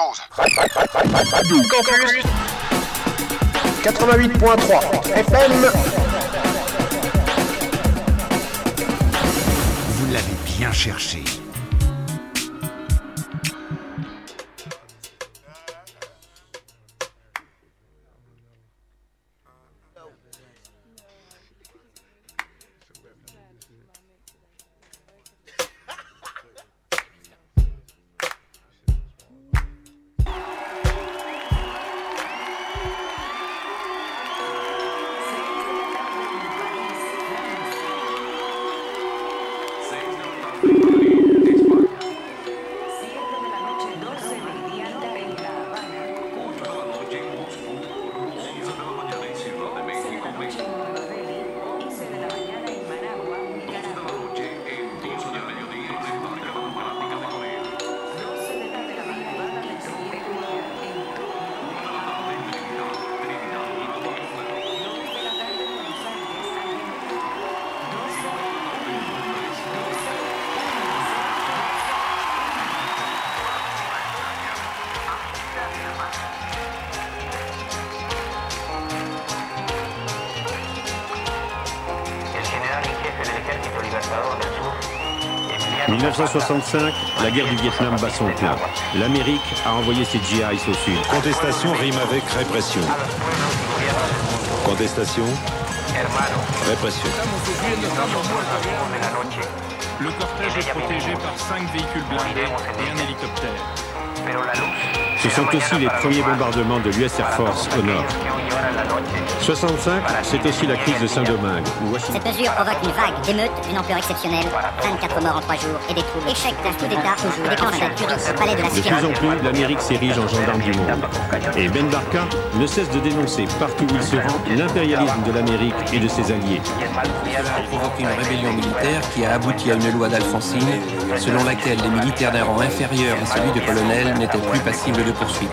chose. Campus 88.3 FM. Vous l'avez bien cherché. 1965, la guerre du Vietnam bat son plein. L'Amérique a envoyé ses GIs au sud. Contestation rime avec répression. Contestation, répression. nosotros al sur de la noche, Le cortège est protégé par cinq véhicules blindés et un hélicoptère. pero la luz Ce sont aussi les premiers bombardements de l'US Air Force au nord. Que hoy llevan a la noche 65, c'est aussi la crise de Saint-Domingue. Cette mesure provoque une vague d'émeutes d'une ampleur exceptionnelle. 24 morts en 3 jours et des troubles. Échec d'un coup d'État toujours. Déclenchement au palais de la De plus en plus, l'Amérique s'érige en gendarme du monde. Et Ben Barka ne cesse de dénoncer partout où il se rend l'impérialisme de l'Amérique et de ses alliés. a provoqué une rébellion militaire qui a abouti à une loi d'Alfonsine selon laquelle les militaires d'un rang inférieur à celui de colonel n'étaient plus passibles de poursuite.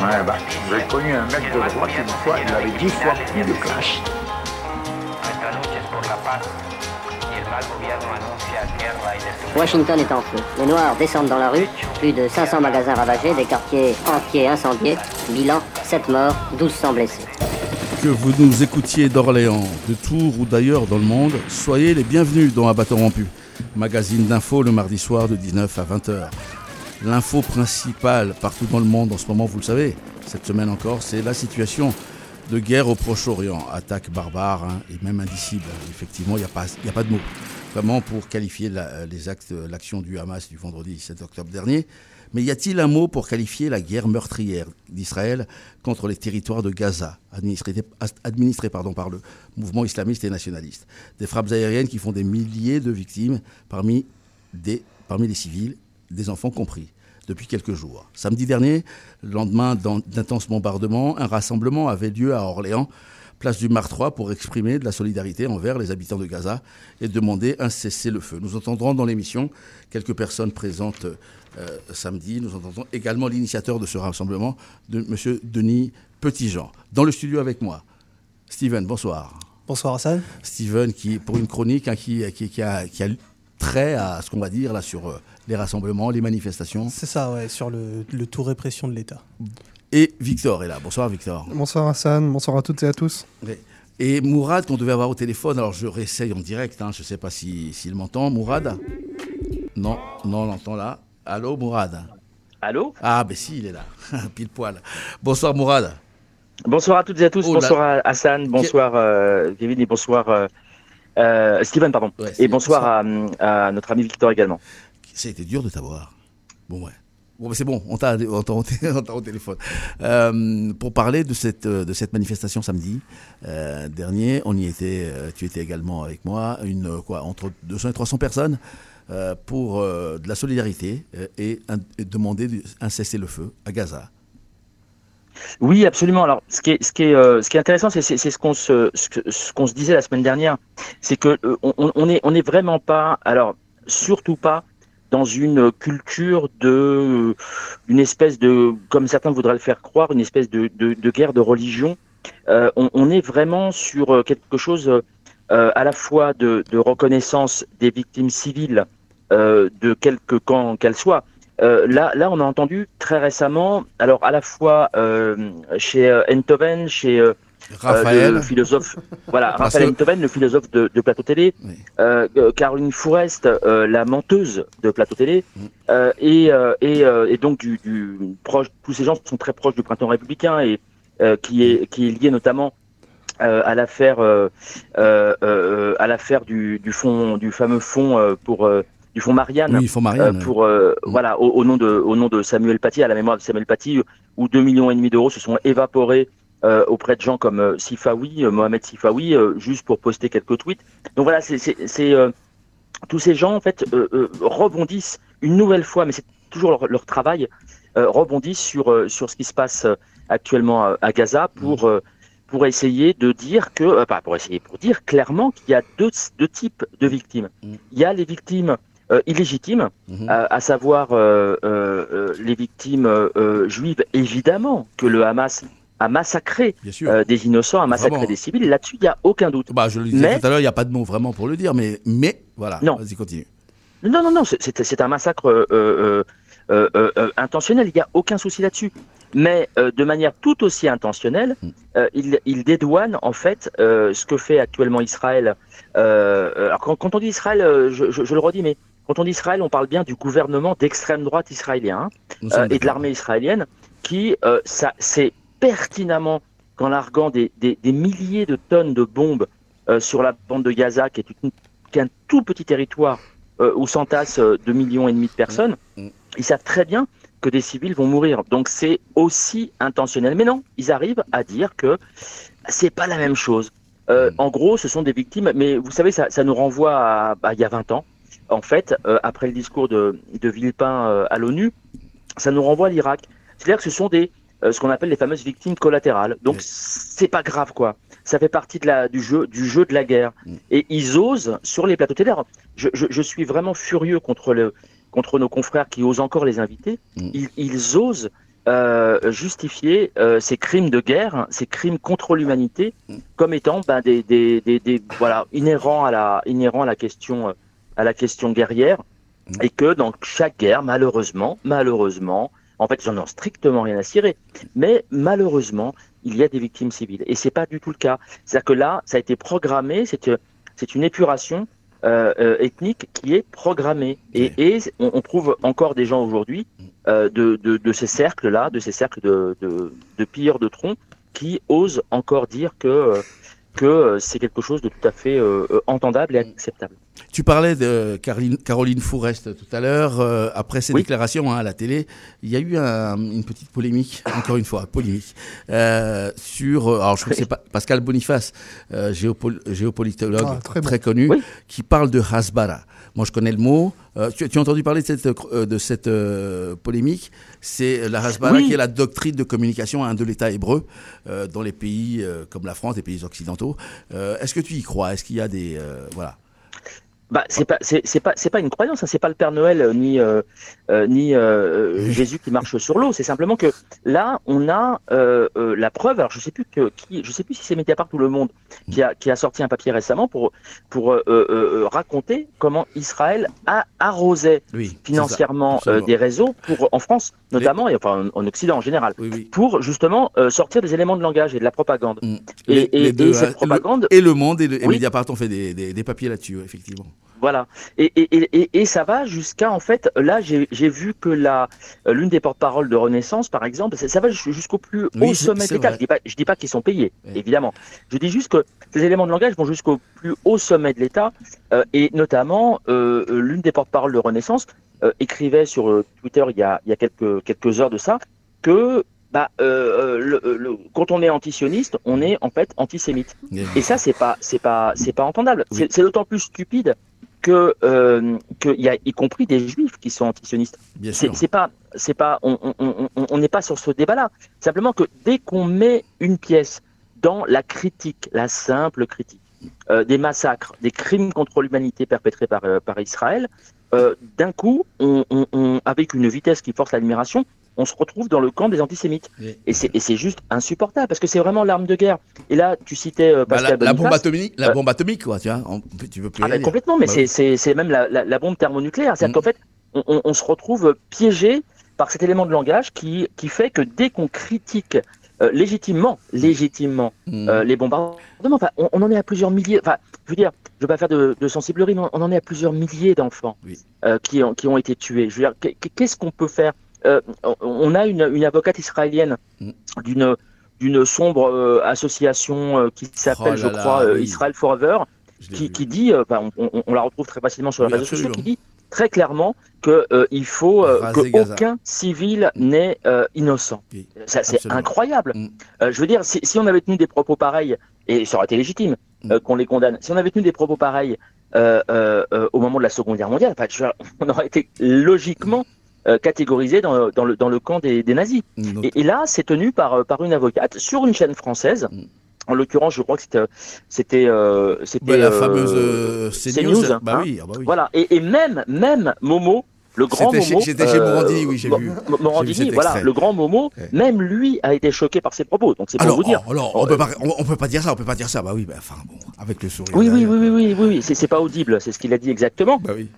Ouais, bah, j'ai connu un mec de droite une fois, il avait dix fois plus de clash. Washington est en feu. Les Noirs descendent dans la rue. Plus de 500 magasins ravagés, des quartiers entiers incendiés. Bilan 7 morts, 1200 blessés. Que vous nous écoutiez d'Orléans, de Tours ou d'ailleurs dans le monde, soyez les bienvenus dans Abattant Rompu, magazine d'info le mardi soir de 19 à 20h. L'info principale partout dans le monde en ce moment, vous le savez, cette semaine encore, c'est la situation de guerre au Proche-Orient. Attaque barbare hein, et même indicible. Effectivement, il n'y a, pas- de mots. Vraiment pour qualifier les actes, l'action du Hamas du vendredi 7 octobre dernier. Mais y a-t-il un mot pour qualifier la guerre meurtrière d'Israël contre les territoires de Gaza, administrés, par le mouvement islamiste et nationaliste? Des frappes aériennes qui font des milliers de victimes parmi, des, parmi les civils, des enfants compris, depuis quelques jours. Samedi dernier, le lendemain d'in- d'intenses bombardements, un rassemblement avait lieu à Orléans, place du Mar 3, pour exprimer de la solidarité envers les habitants de Gaza et demander un cessez-le-feu. Nous entendrons dans l'émission quelques personnes présentes euh, samedi. Nous entendrons également l'initiateur de ce rassemblement, de M. Denis Petitjean. Dans le studio avec moi, Steven, bonsoir. Bonsoir Hassan. Steven, qui, pour une chronique hein, qui, qui, qui a, qui a trait à ce qu'on va dire là sur euh, les rassemblements, les manifestations. C'est ça, ouais, sur le, le tout répression de l'État. Et Victor est là. Bonsoir Victor. Bonsoir Hassan, bonsoir à toutes et à tous. Et Mourad, qu'on devait avoir au téléphone, alors je réessaye en direct, hein, je ne sais pas s'il si, s'il m'entend. Mourad Non, non, on l'entend là. Allô Mourad Allô Ah, ben si, il est là, pile poil. Bonsoir Mourad. Bonsoir à toutes et à tous. Oh bonsoir à Hassan, bonsoir euh, Kevin et bonsoir euh, euh, Steven, pardon. Ouais, et bonsoir à, à notre ami Victor également. Ça a été dur de t'avoir. Bon, ouais. Bon, c'est bon, on t'a au téléphone. Euh, pour parler de cette, euh, de cette manifestation samedi euh, dernier, on y était, tu étais également avec moi, une, quoi, entre 200 et 300 personnes pour de la solidarité et, un- et demander un cessez-le-feu à Gaza. Oui, absolument. Alors, ce qui est, ce qui est, euh, ce qui est intéressant, c'est ce qu'on se, ce qu'on se disait la semaine dernière, c'est que euh, on, on est, on est vraiment pas, alors surtout pas dans une culture de, une espèce de, comme certains voudraient le faire croire, une espèce de, de, de guerre de religion. Euh, on, on est vraiment sur euh, quelque chose euh, à la fois de, de reconnaissance des victimes civiles, euh, de quelque camp qu'elles soient, Euh, là, là, on a entendu très récemment, alors à la fois euh, chez euh, Enthoven, chez Raphaël. le philosophe, voilà, Raphaël Enthoven, le philosophe de, de Plateau Télé, Caroline Fourest, la menteuse de Plateau Télé, Mm. et, et, et donc du, du proche, tous ces gens sont très proches du printemps républicain et qui est qui est lié notamment euh, à l'affaire euh, euh, euh, à l'affaire du, du fonds du fameux fonds pour du fonds Marianne, Oui, fonds Marianne, euh, pour euh, voilà au, au nom de au nom de Samuel Paty à la mémoire de Samuel Paty où 2 millions et demi d'euros se sont évaporés euh, auprès de gens comme euh, Sifawi, euh, Mohamed Sifawi, juste pour poster quelques tweets. Donc voilà, c'est tous ces gens en fait rebondissent une nouvelle fois, mais c'est toujours leur, leur travail, rebondissent sur sur ce qui se passe actuellement à, à Gaza pour euh, pour essayer de dire que, pas pour essayer, pour dire clairement qu'il y a deux, deux types de victimes. Il y a les victimes euh, illégitimes, à, à savoir euh, euh, les victimes juives, évidemment, que le Hamas a massacré euh, des innocents, a massacré Vraiment. des civils. Là-dessus, il n'y a aucun doute. Bah, je le disais Mais- tout à l'heure, il n'y a pas de mot vraiment pour le dire, mais, mais voilà, Non. vas-y, continue. Non, non, non, c'est- un massacre euh, euh, intentionnel, il n'y a aucun souci là-dessus. Mais de manière tout aussi intentionnelle, euh, il, il dédouane en fait ce que fait actuellement Israël. Alors quand, quand on dit Israël, je, je- je le redis, mais quand on dit Israël, on parle bien du gouvernement d'extrême droite israélien hein, euh, et de l'armée israélienne qui euh, ça, c'est pertinemment qu'en larguant des, des, des milliers de tonnes de bombes euh, sur la bande de Gaza, qui est, une- qui est un tout petit territoire où s'entassent euh, 2 millions et demi de personnes, ils savent très bien que des civils vont mourir. Donc c'est aussi intentionnel. Mais non, ils arrivent à dire que c'est pas la même chose. Euh, En gros, ce sont des victimes, mais vous savez, ça, ça nous renvoie à, à il y a 20 ans. En fait, euh, après le discours de, de Villepin euh, à l'ONU, ça nous renvoie à l'Irak. C'est-à-dire que ce sont des, euh, ce qu'on appelle les fameuses victimes collatérales. Donc c'est pas grave quoi. Ça fait partie de la, du jeu, du jeu de la guerre. Et ils osent sur les plateaux télé. Je, je, je suis vraiment furieux contre le, contre nos confrères qui osent encore les inviter. Ils, ils osent euh, justifier euh, ces crimes de guerre, ces crimes contre l'humanité, comme étant ben, des, des, des, des- voilà inhérents à la inhérents à la question euh, à la question guerrière, et que dans chaque guerre, malheureusement, malheureusement, en fait, j'en ai strictement rien à cirer, mais malheureusement, il y a des victimes civiles, et c'est pas du tout le cas. C'est-à-dire que là, ça a été programmé, c'est euh, une épuration euh, euh, ethnique qui est programmée, et, et on, on trouve encore des gens aujourd'hui euh, de, de, de ces cercles-là, de ces cercles de, de, de pilleurs de troncs, qui osent encore dire que que c'est quelque chose de tout à fait entendable et acceptable. Tu parlais de Caroline, Caroline Fourest tout à l'heure. euh, après ces Oui. déclarations hein, à la télé, il y a eu un- une petite polémique, encore une fois, polémique, euh, sur. euh, Alors, je crois que c'est pas Pascal Boniface, euh, géopol- géopolitologue Ah, très, très bon. connu, qui parle de Hasbara. Moi, je connais le mot. Euh, tu, tu as entendu parler de cette, euh, de cette euh, polémique? C'est la Hasbara Oui. qui est la doctrine de communication hein, de l'État hébreu euh, dans les pays euh, comme la France, les pays occidentaux. Euh, Est-ce que tu y crois? Est-ce qu'il y a des. euh, voilà. Bah, c'est pas, c'est c'est pas, c'est pas une croyance. hein. C'est pas le Père Noël euh, ni euh, euh, ni euh, Jésus qui marche sur l'eau. C'est simplement que là, on a euh, euh, la preuve. Alors, je sais plus que qui, je sais plus si c'est Mediapart ou Le Monde qui a qui a sorti un papier récemment pour pour euh, euh, euh, raconter comment Israël a arrosé Oui, financièrement euh, des réseaux pour en France notamment et enfin en, en Occident en général pour justement euh, sortir des éléments de langage et de la propagande. Et. Les- et- les et deux, cette propagande le- et le Monde et, le, et Oui. Mediapart ont fait des, des- des papiers là-dessus, effectivement. Voilà. Et, ça va jusqu'à, en fait, là, j'ai vu que euh, l'une des porte-paroles de Renaissance, par exemple, ça, va jus- jusqu'au plus haut sommet de l'État. Je dis pas, je dis pas qu'ils sont payés, évidemment. Je dis juste que ces éléments de langage vont jusqu'au plus haut sommet de l'État, euh, et notamment euh, l'une des porte-paroles de Renaissance écrivait sur euh, Twitter il y a, il y a quelques quelques heures de ça que bah, euh, euh, le- le- quand on est antisioniste, on est en fait antisémite. Et ça, c'est pas, c'est pas, c'est pas entendable. C'est c'est d'autant plus stupide que euh, qu'il y a y compris des juifs qui sont antisionistes. Bien C'est sûr. c'est pas, c'est pas, on on- on- on- on n'est pas sur ce débat-là. Simplement que dès qu'on met une pièce dans la critique, la simple critique euh, des massacres, des crimes contre l'humanité perpétrés par euh, par Israël, euh, d'un coup, on, on- on- avec une vitesse qui force l'admiration, on se retrouve dans le camp des antisémites. Et c'est et c'est juste insupportable parce que c'est vraiment l'arme de guerre. Et là, tu citais euh, Bah, la, la bombe atomique, la Euh, bombe atomique, quoi, tu vois. on- tu veux plus ah, aller. complètement, mais Bah c'est- même la, la, la bombe thermonucléaire. C'est-à-dire Mm. qu'en fait, on, on- on se retrouve piégé par cet élément de langage qui, qui fait que dès qu'on critique euh, légitimement, légitimement Mm. euh, les bombardements, enfin, on, on en est à plusieurs milliers. Enfin, je veux dire, je veux pas faire de, de sensiblerie, mais on en est à plusieurs milliers d'enfants euh, qui, ont, qui ont été tués. Je veux dire, qu'est- qu'est-ce qu'on peut faire? On- a une, une avocate israélienne Mm. d'une d'une sombre association qui s'appelle, Oh je crois, oui. Israel Forever, qui, qui dit, bah, on, la retrouve très facilement sur les Oui, réseaux sociaux, qui dit très clairement que euh, faut euh, que Gaza. aucun civil n'est euh, innocent. Ça, c'est incroyable. Euh, je veux dire, si, si on avait tenu des propos pareils, et ça aurait été légitime euh, qu'on les condamne, si on avait tenu des propos pareils au moment de la Seconde Guerre mondiale, dire, on aurait été logiquement catégorisé dans, dans, le, dans le camp des, des nazis. Et, et là, c'est tenu par, par une avocate sur une chaîne française. En l'occurrence, je crois que c'était c'était euh, c'était Bah, la euh, fameuse, euh, CNews, CNews, bah hein. oui, ah bah oui. Voilà. Et, et même même Momo, le grand Momo, j'étais chez Morandini, oui, j'ai vu. Morandini, voilà, le grand Momo, même lui a été choqué par ses propos. Donc c'est pour Alors, vous dire. oh, alors, on peut pas, on, on peut pas dire ça, on peut pas dire ça. Bah oui, bah, enfin bon, avec le sourire. Oui, oui, oui, oui, oui, oui, oui, c'est pas audible, c'est ce qu'il a dit exactement. Bah oui.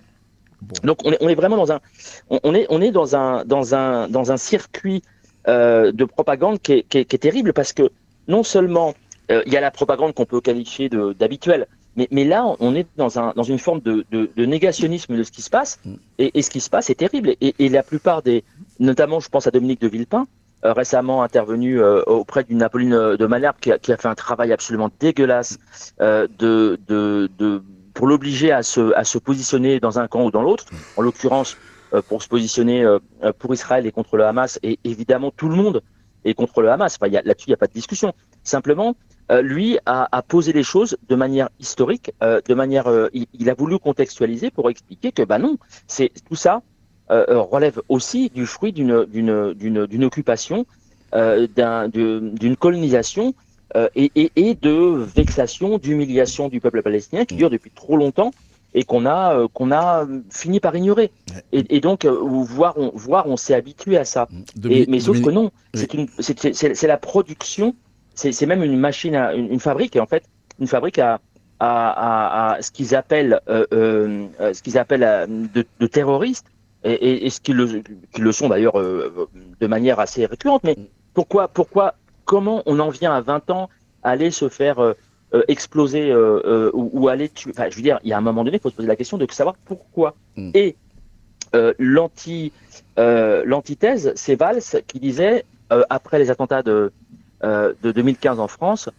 Donc on est, on est vraiment dans un, on, on est, on est dans un, dans un, dans un circuit euh, de propagande qui est, qui, est, qui est terrible parce que non seulement euh, il y a la propagande qu'on peut qualifier d'habituelle, mais, là on est dans, un, dans une forme de, négationnisme de ce qui se passe et, ce qui se passe est terrible et, la plupart des, notamment je pense à Dominique de Villepin, euh, récemment intervenu euh, auprès d'une Apolline de Malherbe qui a, fait un travail absolument dégueulasse pour l'obliger à se, à se positionner dans un camp ou dans l'autre. En l'occurrence, pour se positionner pour Israël et contre le Hamas. Et évidemment, tout le monde est contre le Hamas. Enfin, là-dessus, il n'y a pas de discussion. Simplement, euh, lui a, a posé les choses de manière historique, euh, de manière, euh, il, il a voulu contextualiser pour expliquer que, bah non, c'est tout ça relève aussi du fruit d'une d'une d'une d'une occupation, d'une colonisation et, et, et de vexation, d'humiliation du peuple palestinien qui dure depuis trop longtemps et qu'on a qu'on a fini par ignorer. Et, et donc voir on voir on s'est habitué à ça. Et, mais sauf que non, une c'est la production, c'est même une machine, à, une, une fabrique et en fait une fabrique à à, à, ce qu'ils appellent euh, euh, ce qu'ils appellent euh, de, de terroristes et, et, et ce qu'ils le, sont d'ailleurs euh, de manière assez récurrente. Mais pourquoi pourquoi comment on en vient à 20 ans à aller se faire exploser ou, ou aller tuer? Enfin, je veux dire, il y a un moment donné, il faut se poser la question de savoir pourquoi. Et euh, l'anti l'antithèse, c'est Valls qui disait après les attentats de de 2015 en France,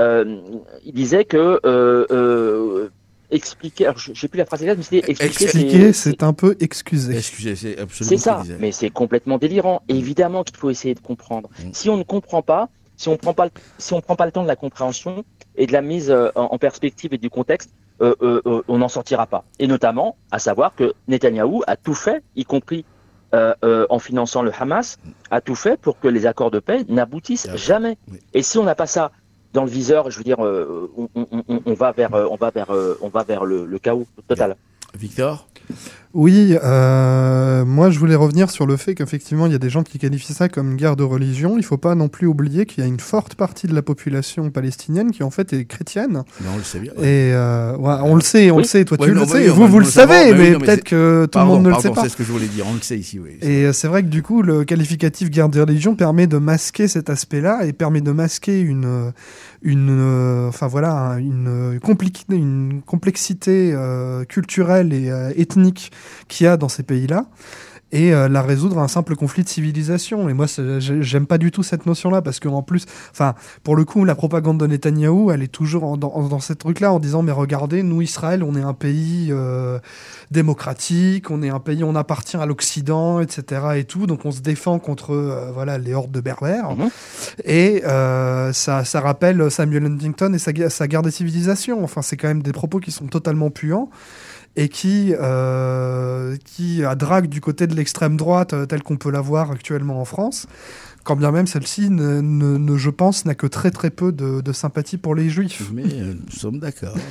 euh, il disait que euh, euh, expliquer, alors je sais plus la phrase exacte, mais c'était expliquer, Expliquer, c'est- c'est un peu excuser. Excusez, c'est absolument c'est ce ça, mais c'est complètement délirant. Et évidemment qu'il faut essayer de comprendre. Si on ne comprend pas, si on prend pas, le- si on prend pas le temps de la compréhension et de la mise euh, en, en perspective et du contexte, euh, euh, euh, on n'en sortira pas. Et notamment, à savoir que Netanyahou a tout fait, y compris euh, euh, en finançant le Hamas, a tout fait pour que les accords de paix n'aboutissent jamais. Et si on n'a pas ça dans le viseur, je veux dire, euh, on, on- on- on va vers, euh, on va vers, euh, on va vers le, le chaos total. Victor Oui, euh, moi je voulais revenir sur le fait qu'effectivement il y a des gens qui qualifient ça comme guerre de religion. Il faut pas non plus oublier qu'il y a une forte partie de la population palestinienne qui en fait est chrétienne. Non, on le sait bien. Et euh, ouais, on le sait, on Oui. le sait. Toi Ouais, tu non, le sais, oui, vous vous le savez, mais mais peut-être que tout le monde ne le sait pas. C'est ce que je voulais dire, on le sait ici, oui. Et euh, c'est vrai que du coup, le qualificatif guerre de religion permet de masquer cet aspect-là et permet de masquer une, euh, une, euh, enfin voilà, un- une, compli- une complexité euh, culturelle et euh, ethnique qu'il y a dans ces pays-là et euh, la résoudre à un simple conflit de civilisation. Et moi, j'aime pas du tout cette notion-là parce qu'en plus, enfin, pour le coup, la propagande de Netanyahou, elle est toujours en- dans, dans ces trucs-là en disant mais regardez, nous Israël, on est un pays euh, démocratique, on est un pays, on appartient à l'Occident, etc. et tout, donc on se défend contre euh, voilà les hordes de berbères. Et euh, ça, ça rappelle Samuel Huntington et sa guerre des civilisations. Enfin, c'est quand même des propos qui sont totalement puants et qui, euh, qui euh, draguent du côté de l'extrême droite euh, telle qu'on peut la voir actuellement en France. Quand bien même celle-ci, ne, ne- ne- je pense, n'a que très très peu de, de sympathie pour les juifs. Mais euh, nous sommes d'accord.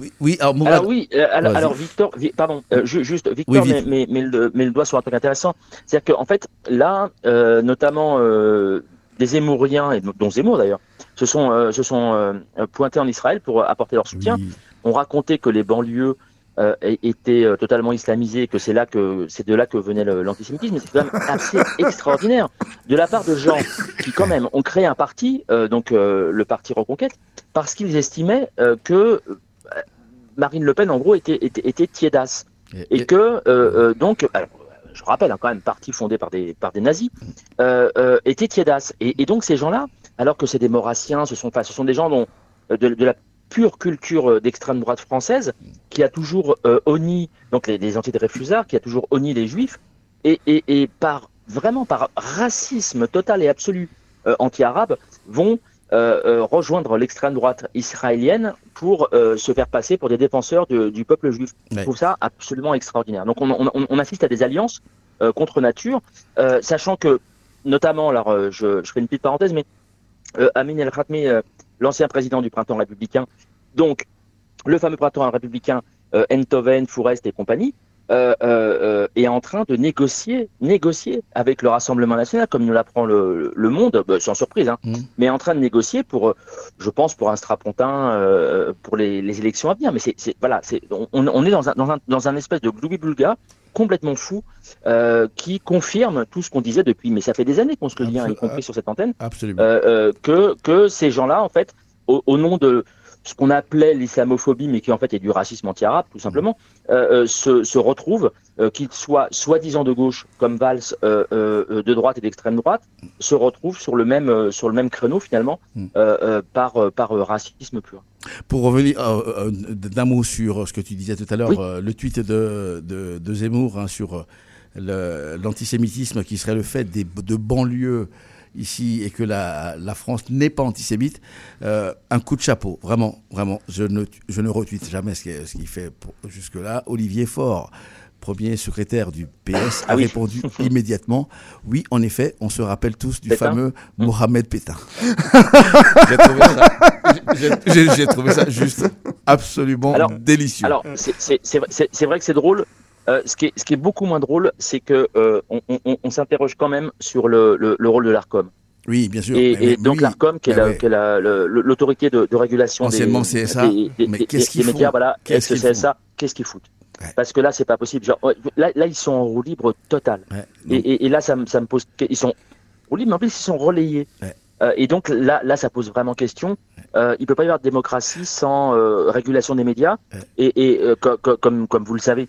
Oui, oui, alors, Mourad- Alors oui, euh, alors, Vas-y. alors, Victor, Vi- pardon, euh, ju- juste Victor Oui, met, vite. met- met le, met le doigt sur un truc intéressant. C'est-à-dire qu'en fait, là, euh, notamment euh, des Zémouriens, et dont Zemmour d'ailleurs, se sont, euh, se sont euh, pointés en Israël pour apporter leur soutien. On racontait que les banlieues euh, était euh, totalement islamisé, que c'est là que c'est de là que venait l'antisémitisme, c'est quand même assez extraordinaire. De la part de gens qui quand même ont créé un parti, euh, donc euh, le parti Reconquête, parce qu'ils estimaient que Marine Le Pen en gros était était, était tiédasse. Et, que donc alors, je rappelle hein, quand même parti fondé par des par des nazis était tiédasse. Et, et donc ces gens-là alors que c'est des maurassiens ce sont enfin, ce sont des gens dont de, de la pure culture euh, d'extrême droite française qui a toujours euh, honni donc les, les antidreyfusards qui a toujours honni les juifs et, et, et par vraiment par racisme total et absolu euh, anti-arabe vont euh, rejoindre l'extrême droite israélienne pour se faire passer pour des défenseurs de- du peuple juif. Je trouve ça absolument extraordinaire. Donc on, on- on- assiste à des alliances contre nature, sachant que notamment, alors je, je fais une petite parenthèse, mais Amin El Khatmi, l'ancien président du printemps républicain, donc le fameux printemps républicain, euh, Enthoven, Fourest et compagnie, euh, euh, euh, est en train de négocier, négocier avec le Rassemblement national, comme nous l'apprend le, le Monde, bah, sans surprise, hein, mais en train de négocier pour, je pense, pour un strapontin euh, pour les, les élections à venir. Mais c'est, c'est- voilà, c'est, on, on est dans un, dans un, dans un espèce de gloubi-boulga complètement fou euh, qui confirme tout ce qu'on disait depuis, mais ça fait des années qu'on se le dit, hein, y compris sur cette antenne, Absolument. euh, euh, que, que ces gens-là, en fait, au, au nom de ce qu'on appelait l'islamophobie, mais qui en fait est du racisme anti-arabe, tout simplement, euh, euh, se, se retrouvent, euh, qu'ils soient soi-disant de gauche, comme Valls, euh, de droite et d'extrême droite, se retrouvent sur le même, sur le même créneau finalement, euh, par, par racisme pur. Pour revenir d'un mot sur ce que tu disais tout à l'heure, Oui. le tweet de, de, de Zemmour hein, sur l'antisémitisme qui serait le fait des, de banlieues ici et que la, la France n'est pas antisémite, euh, un coup de chapeau, vraiment, vraiment. Je ne, je ne retweete jamais ce qu'il fait pour- jusque-là. Olivier Faure, premier secrétaire du PS, a Ah oui. répondu immédiatement Oui, en effet, on se rappelle tous du Pétain fameux Mohamed Pétain. J'ai trouvé ça- j'ai- j'ai- j'ai trouvé ça juste absolument Alors- délicieux. Alors, c'est- c'est c'est vrai, c'est- c'est vrai que c'est drôle. Euh, ce, qui est, ce qui est beaucoup moins drôle, c'est que euh, on, on- on s'interroge quand même sur le, le, le rôle de l'ARCOM. oui, bien sûr. Et, donc oui. l'ARCOM, qui est la- ouais. la- l'autorité de, de régulation des, Anciennement CSA, des, des- mais qu'est-ce médias, voilà, Qu'est-ce qu'ils qu'est-ce qu'ils foutent? Parce que là, c'est pas possible. Genre, là, là, ils sont en roue libre totale. et, et- et là, ça, me- ça me pose. Ils sont roue libre, mais en plus, ils sont relayés. Euh, et donc là, là, ça pose vraiment question. Euh, il peut pas y avoir de démocratie sans euh, régulation des médias. Et, et co- co- comme, comme vous le savez,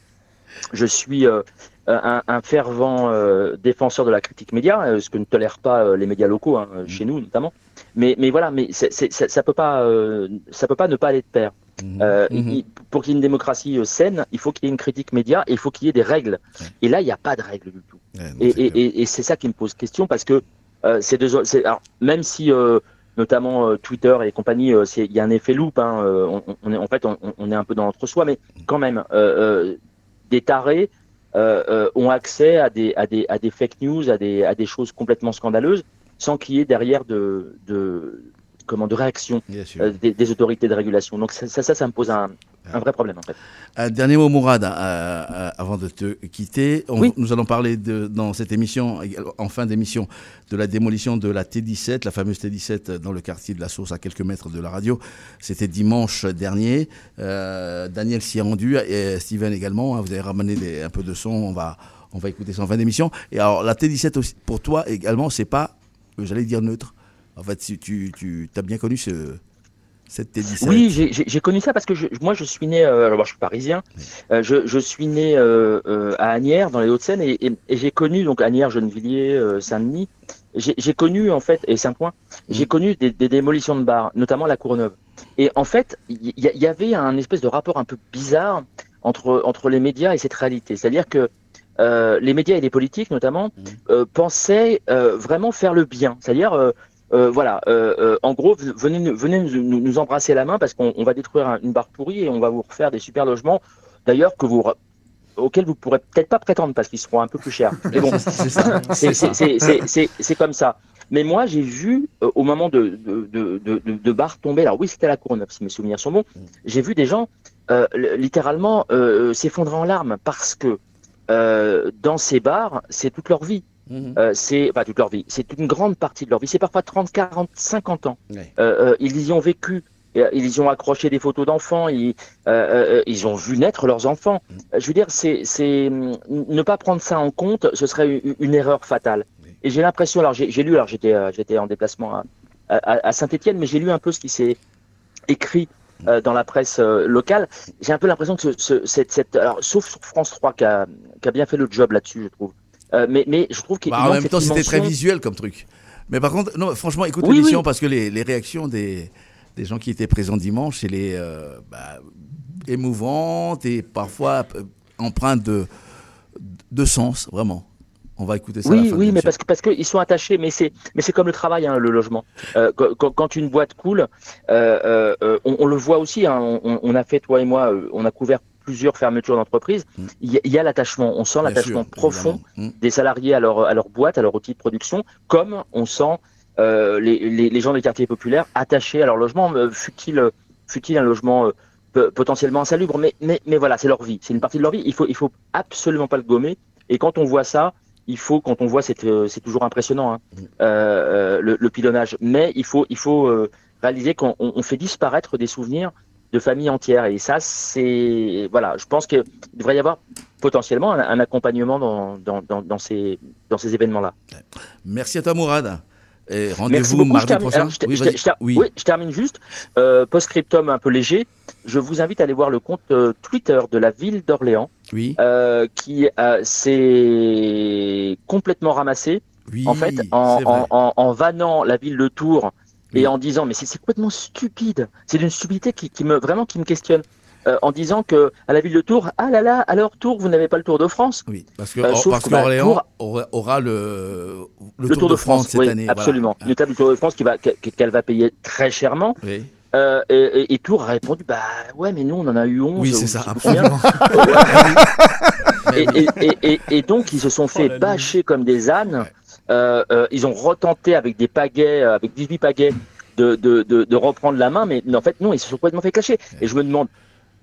je suis euh, un, un fervent euh, défenseur de la critique média, euh, ce que ne tolèrent pas euh, les médias locaux, hein, chez nous notamment. Mais, mais voilà, mais ça, ça peut pas, euh, ça peut pas ne pas aller de pair. Euh, il- pour qu'il y ait une démocratie euh, saine, il faut qu'il y ait une critique média et il faut qu'il y ait des règles. Et là, il n'y a pas de règles du tout. et et- et- et c'est ça qui me pose question parce que euh, ces deux, alors, même si euh, notamment euh, Twitter et compagnie, euh, il y a un effet loupe. Hein, euh, on, on est en fait, on, on est un peu dans l'entre-soi, mais quand même, euh, euh, des tarés euh, euh, ont accès à des, à des, à des fake news, à des, à des choses complètement scandaleuses, sans qu'il y ait derrière de, de comment de réaction euh, des, des autorités de régulation. Donc ça, ça, ça, ça me pose un, un vrai problème en fait. Un dernier mot, Mourad, euh, euh, avant de te quitter. On- Oui. Nous allons parler de, dans cette émission, en fin d'émission, de la démolition de la T17, la fameuse T17 dans le quartier de la Source, à quelques mètres de la radio. C'était dimanche dernier. Euh, Daniel s'y est rendu, et Steven également. hein. vous avez ramené des- un peu de son. On va, on va écouter ça en fin d'émission. Et alors, la T17 aussi, pour toi également, c'est pas, euh, j'allais dire neutre. En fait, si tu, tu as bien connu ce, cette T17. Oui, j'ai- connu ça parce que je- moi je suis né, euh, alors moi, je suis parisien, euh, je, je suis né euh, euh, à Agnières dans les Hauts-de-Seine et, et- et j'ai connu donc Agnières, Gennevilliers, Saint-Denis. J'ai connu en fait et Saint-Ouen, j'ai connu des, des démolitions de bars, notamment la Courneuve. Et en fait, il y, y avait un espèce de rapport un peu bizarre entre entre les médias et cette réalité, c'est-à-dire que euh, les médias et les politiques notamment euh, pensaient euh, vraiment faire le bien, c'est-à-dire euh, voilà, euh, euh, en gros, venez, nous- venez nous, embrasser la main parce qu'on on va détruire un- une barre pourrie et on va vous refaire des super logements, d'ailleurs que vous auxquels vous pourrez peut-être pas prétendre parce qu'ils seront un peu plus chers. Mais bon, C'est comme ça. Mais moi, j'ai vu euh, au moment de, de, de, tomber, alors oui, c'était à la Courneuve, si mes souvenirs sont bons, j'ai vu des gens euh, littéralement euh, s'effondrer en larmes parce que dans ces bars, c'est toute leur vie. Euh, c'est pas toute leur vie, c'est une grande partie de leur vie. C'est parfois 30, 40, 50 ans. Euh, euh, ils y ont vécu ils ont accroché des photos d'enfants, ils, euh, ils ont vu naître leurs enfants. Je veux dire, c'est, c'est hum, ne pas prendre ça en compte, ce serait une, une erreur fatale. Et j'ai l'impression, alors j'ai, lu, alors j'étais, j'étais en déplacement à, à, à Saint-Étienne, mais j'ai lu un peu ce qui s'est écrit euh, dans la presse euh, locale. J'ai un peu l'impression que ce, ce- cette, cette, alors sauf sur France 3 qui a, qui a bien fait le job là-dessus, je trouve. Euh, mais, mais je trouve qu'il Bah, en même temps, c'était très visuel comme truc. Mais par contre, non, franchement, écoute Oui, l'émission oui. parce que les, les réactions des, des gens qui étaient présents dimanche, c'est les euh, bah, émouvantes et parfois euh, empreintes de, de sens, vraiment. On va écouter ça. à la Oui, fin oui, mais parce que parce qu'ils sont attachés, mais c'est mais c'est comme le travail, hein, le logement. Euh, quand, une boîte coule, euh, euh, euh, on, on le voit aussi. Hein, on, on a fait toi et moi, on a couvert plusieurs fermetures d'entreprises. Il y a, il y a l'attachement, on sent Mm. L'attachement profond. Mm. des salariés à leur à leur boîte, à leur outil de production, comme on sent euh, les, les, les gens des quartiers populaires attachés à leur logement, euh, fut-il un logement euh, potentiellement insalubre, mais mais mais voilà, c'est leur vie, c'est une partie de leur vie. Il faut il faut absolument pas le gommer. Et quand on voit ça, il faut, quand on voit, c'est toujours impressionnant, hein, euh, euh, le, le pilonnage. Mais il faut, il faut réaliser qu'on on- on fait disparaître des souvenirs de familles entières. Et ça, c'est voilà. Je pense qu'il devrait y avoir potentiellement un, un accompagnement dans, dans, dans, dans ces, dans ces événements-là. Merci à toi, Mourad. Et rendez-vous mardi termine, prochain. je Oui, je vas-y. ter- je ter- Oui. oui, je termine juste. Euh, Post-scriptum un peu léger. Je vous invite à aller voir le compte euh, Twitter de la ville d'Orléans, Oui. euh, qui euh, s'est complètement ramassé. Oui, en fait, en, en, en vannant la ville de Tours et en disant, mais c'est complètement stupide. C'est d'une stupidité qui, qui me vraiment qui me questionne. Euh, en disant que à la ville de Tours, ah là là, alors Tours, vous n'avez pas le Tour de France. Oui, parce que Euh, parce que, bah, qu'Orléans Tours- aura, aura le, le, le, Tour, de France, cette oui, année. voilà. absolument. Une étape du Tour de France qui va qu'elle va payer très chèrement. Oui. Euh, et, et- et Tours a répondu bah ouais mais nous on en a eu 11 Oui, c'est ça, absolument. et, et, et, et, et donc ils se sont fait bâcher comme des ânes ils ont retenté avec des pagaies euh, avec 18 pagaies de, de, de, de reprendre la main mais en fait non ils se sont complètement fait clasher et je me demande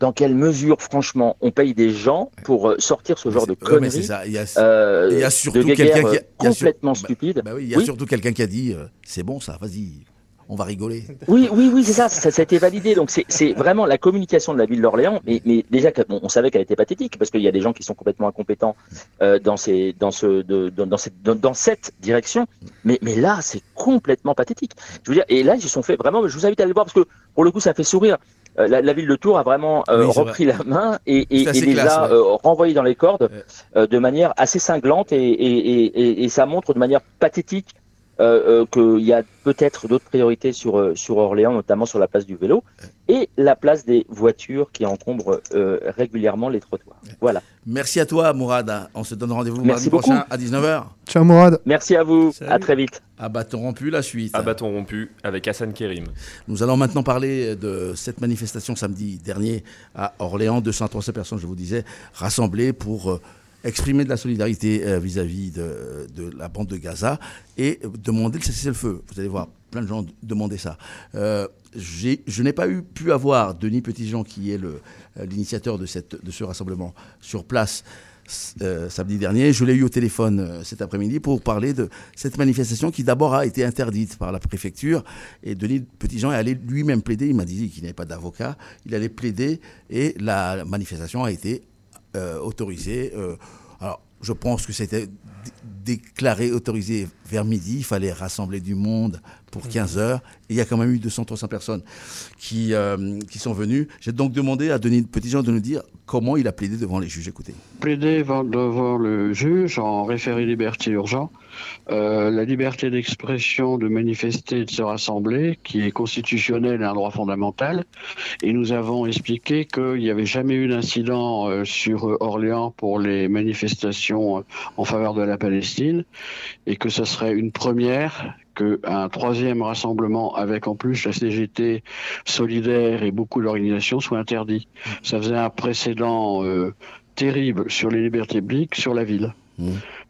dans quelle mesure franchement on paye des gens pour euh, sortir ce genre de conneries ça. Il y a, euh, il y a de surtout quelqu'un qui a, euh, sur- complètement bah- stupide. bah oui, il y a Oui. surtout quelqu'un qui a dit euh, c'est bon ça, vas-y, on va rigoler. Oui, oui, oui, c'est ça, ça, ça a été validé. Donc c'est c'est vraiment la communication de la ville d'Orléans. Mais, mais déjà, bon, on savait qu'elle était pathétique parce qu'il y a des gens qui sont complètement incompétents euh, dans ces, dans ce, de, dans, dans cette, dans, dans cette direction. Mais, mais là, c'est complètement pathétique. Je veux dire, et là, ils se sont fait vraiment. Je vous invite à aller le voir parce que pour le coup, ça fait sourire. Euh, La, la ville de Tours a vraiment euh, Oui, repris la main et, et, et les classe, a ouais. euh, renvoyés dans les cordes euh, de manière assez cinglante et, et, et, et, et ça montre de manière pathétique euh, euh, qu'il y a peut-être d'autres priorités sur, euh, sur Orléans, notamment sur la place du vélo et la place des voitures qui encombrent euh, régulièrement les trottoirs. Voilà. Merci à toi, Mourad. On se donne rendez-vous mardi beaucoup. prochain à 19h. Ciao Mourad. Merci à vous. À très vite. À bâton rompu, la suite. À bâton rompu avec Hassan Kérim. Nous allons maintenant parler de cette manifestation samedi dernier à Orléans. 237 personnes, je vous disais, rassemblées pour euh, exprimer de la solidarité euh, vis-à-vis de, la bande de Gaza et demander le cessez-le-feu. Vous allez voir, plein de gens demander ça. Euh, je n'ai pas eu, pu avoir Denis Petitjean, qui est euh, l'initiateur de, ce rassemblement, sur place samedi dernier. Je l'ai eu au téléphone cet après-midi pour parler de cette manifestation qui d'abord a été interdite par la préfecture. Et Denis Petitjean est allé lui-même plaider. Il m'a dit qu'il n'avait pas d'avocat. Il allait plaider et la manifestation a été euh, autorisée. Euh, alors, je pense que c'était déclaré autorisé vers midi. Il fallait rassembler du monde pour 15 heures. Il y a quand même eu 200-300 personnes qui, euh, qui sont venues. J'ai donc demandé à Denis Petitjean de nous dire comment il a plaidé devant les juges. Écoutez. plaider devant- le juge en référé liberté urgent euh, la liberté d'expression, de manifester, de se rassembler, qui est constitutionnelle et un droit fondamental. Et nous avons expliqué qu'il n'y avait jamais eu d'incident euh, sur Orléans pour les manifestations en faveur de la Palestine et que ce serait une première qu'un troisième rassemblement avec en plus la CGT solidaire et beaucoup d'organisations soit interdit. Ça faisait un précédent euh, terrible sur les libertés publiques, sur la ville.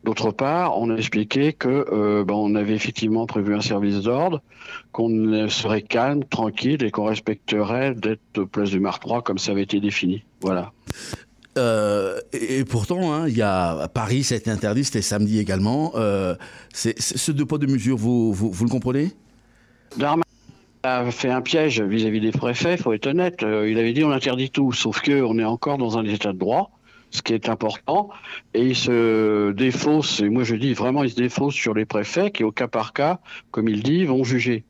D'autre part, on a expliqué que euh, ben, on avait effectivement prévu un service d'ordre, qu'on serait calme, tranquille et qu'on respecterait d'être place du Mar 3 comme ça avait été défini. Voilà. Euh, et, pourtant, hein, il y a à Paris, été interdit, c'était samedi également. Euh, ce deux poids deux mesures, vous, le comprenez? Darmanin a fait un piège vis-à-vis des préfets, faut être honnête. Euh, il avait dit on interdit tout, sauf que on est encore dans un état de droit, ce qui est important, et il se défausse, et moi je dis vraiment il se défausse sur les préfets qui au cas par cas, comme il dit, vont juger.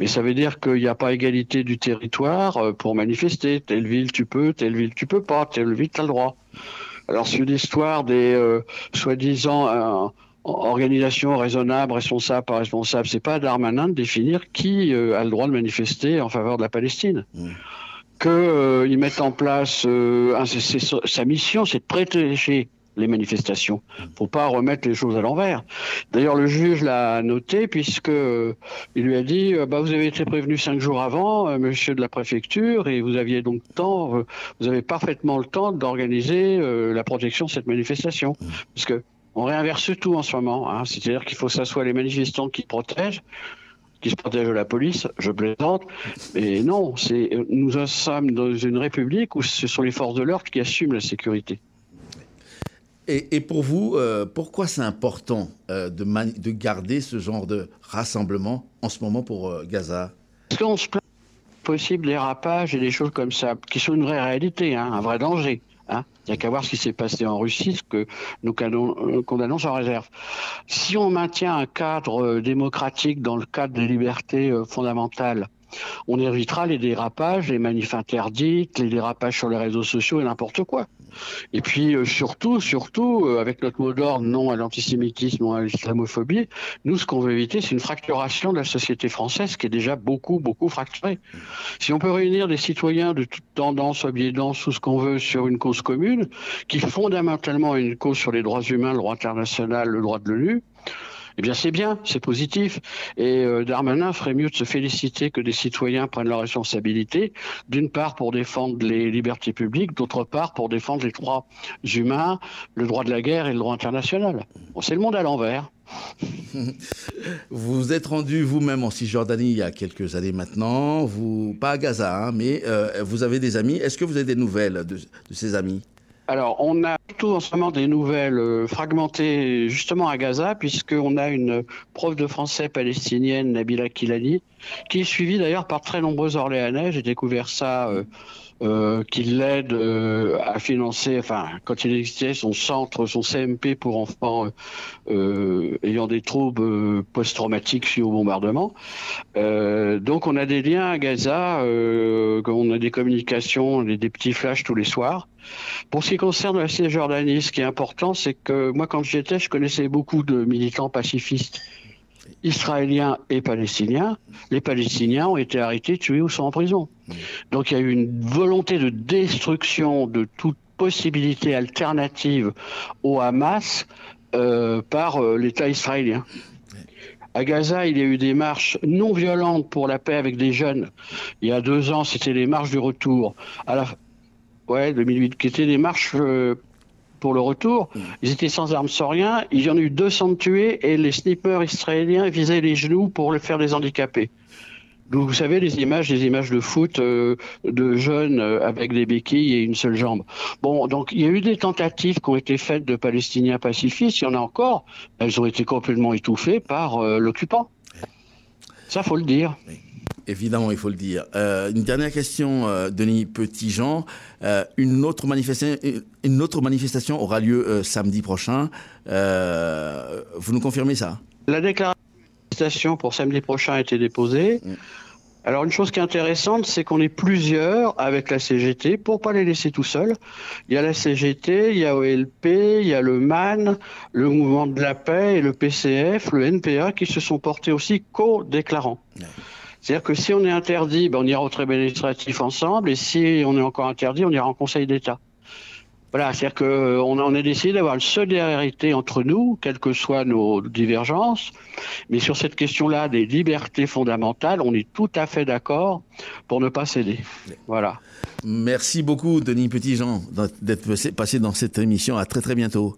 Mais ça veut dire qu'il n'y a pas égalité du territoire euh, pour manifester. Telle ville tu peux, telle ville tu peux pas, telle ville tu as le droit. Alors sur l'histoire des euh, soi-disant euh, organisation raisonnable, responsable, pas responsable, c'est pas à Darmanin de définir qui euh, a le droit de manifester en faveur de la Palestine. Que euh, mettent en place, euh, sa mission, c'est de protéger les manifestations. Faut pas remettre les choses à l'envers. D'ailleurs, le juge l'a noté puisque euh, il lui a dit, euh, bah, vous avez été prévenu cinq jours avant, monsieur de la préfecture, et vous aviez donc temps, vous avez parfaitement le temps d'organiser la protection de cette manifestation. Parce que on réinverse tout en ce moment. Hein. C'est-à-dire qu'il faut que ça soit les manifestants qui protègent, qui se protègent de la police. Je plaisante. Mais non, c'est nous sommes dans une république où ce sont les forces de l'ordre qui assument la sécurité. Et, et pour vous, euh, pourquoi c'est important euh, de garder ce genre de rassemblement en ce moment pour euh, Gaza? Parce qu'on se plaint possible des rapages et des choses comme ça, qui sont une vraie réalité, hein, un vrai danger. Hein. Il n'y a qu'à voir ce qui s'est passé en Russie, ce que nous euh, condamnons sans réserve. Si on maintient un cadre euh, démocratique dans le cadre des libertés euh, fondamentales, on évitera les dérapages, les manifs interdites, les dérapages sur les réseaux sociaux et n'importe quoi. Et puis euh, surtout, surtout, euh, avec notre mot d'ordre non à l'antisémitisme, non à l'islamophobie, nous, ce qu'on veut éviter, c'est une fracturation de la société française qui est déjà beaucoup, beaucoup fracturée. Si on peut réunir des citoyens de toute tendance, obédience, tout ce qu'on veut sur une cause commune, qui fondamentalement est une cause sur les droits humains, le droit international, le droit de l'ONU, eh bien c'est bien, c'est positif. Et euh, Darmanin ferait mieux de se féliciter que des citoyens prennent leurs responsabilités, d'une part pour défendre les libertés publiques, d'autre part pour défendre les droits humains, le droit de la guerre et le droit international. C'est le monde à l'envers. Vous êtes rendu vous-même en Cisjordanie il y a quelques années maintenant, vous pas à Gaza, hein, mais euh, vous avez des amis. Est-ce que vous avez des nouvelles de ces amis? Alors, on a plutôt en ce moment des nouvelles euh, fragmentées justement à Gaza, puisqu'on a une prof de français palestinienne, Nabila Kilani, qui est suivie d'ailleurs par très nombreux Orléanais. J'ai découvert ça. Euh, euh, qui l'aide euh, à financer, enfin, quand il existait son centre, son CMP pour enfants euh, ayant des troubles euh, post-traumatiques suite au bombardement. Euh, donc, on a des liens à Gaza, euh, on a des communications, des, des petits flashs tous les soirs. Pour ce qui concerne la Cisjordanie, ce qui est important, c'est que moi, quand j'y étais, je connaissais beaucoup de militants pacifistes israéliens et palestiniens. Les Palestiniens ont été arrêtés, tués ou sont en prison. Donc il y a eu une volonté de destruction de toute possibilité alternative au Hamas euh, par euh, l'État israélien. À Gaza, il y a eu des marches non violentes pour la paix avec des jeunes. Il y a deux ans, c'était les marches du retour. À la, ouais, 2008, qui étaient des marches euh, pour le retour. Ils étaient sans armes, sans rien. Il y en a eu 200 tués et les snipers israéliens visaient les genoux pour le faire des handicapés. Donc, vous savez, les images, les images de foot euh, de jeunes euh, avec des béquilles et une seule jambe. Bon, donc il y a eu des tentatives qui ont été faites de Palestiniens pacifistes. Il y en a encore. Elles ont été complètement étouffées par euh, l'occupant. Ça, faut le dire. Évidemment, il faut le dire. Une dernière question, Denis Petitjean. Une, autre manifestation, une autre manifestation aura lieu samedi prochain. Vous nous confirmez ça? La déclaration pour samedi prochain a été déposée. Alors une chose qui est intéressante, c'est qu'on est plusieurs avec la CGT pour pas les laisser tout seuls. Il y a la CGT, il y a OLP, il y a le MAN, le Mouvement de la Paix et le PCF, le NPA qui se sont portés aussi co-déclarants. C'est-à-dire que si on est interdit, ben on ira au tribunal administratif ensemble, et si on est encore interdit, on ira en Conseil d'État. Voilà, c'est-à-dire qu'on on a décidé d'avoir une solidarité entre nous, quelles que soient nos divergences, mais sur cette question-là des libertés fondamentales, on est tout à fait d'accord pour ne pas céder. Voilà. Merci beaucoup, Denis Petitjean, d'être passé dans cette émission. À très très bientôt.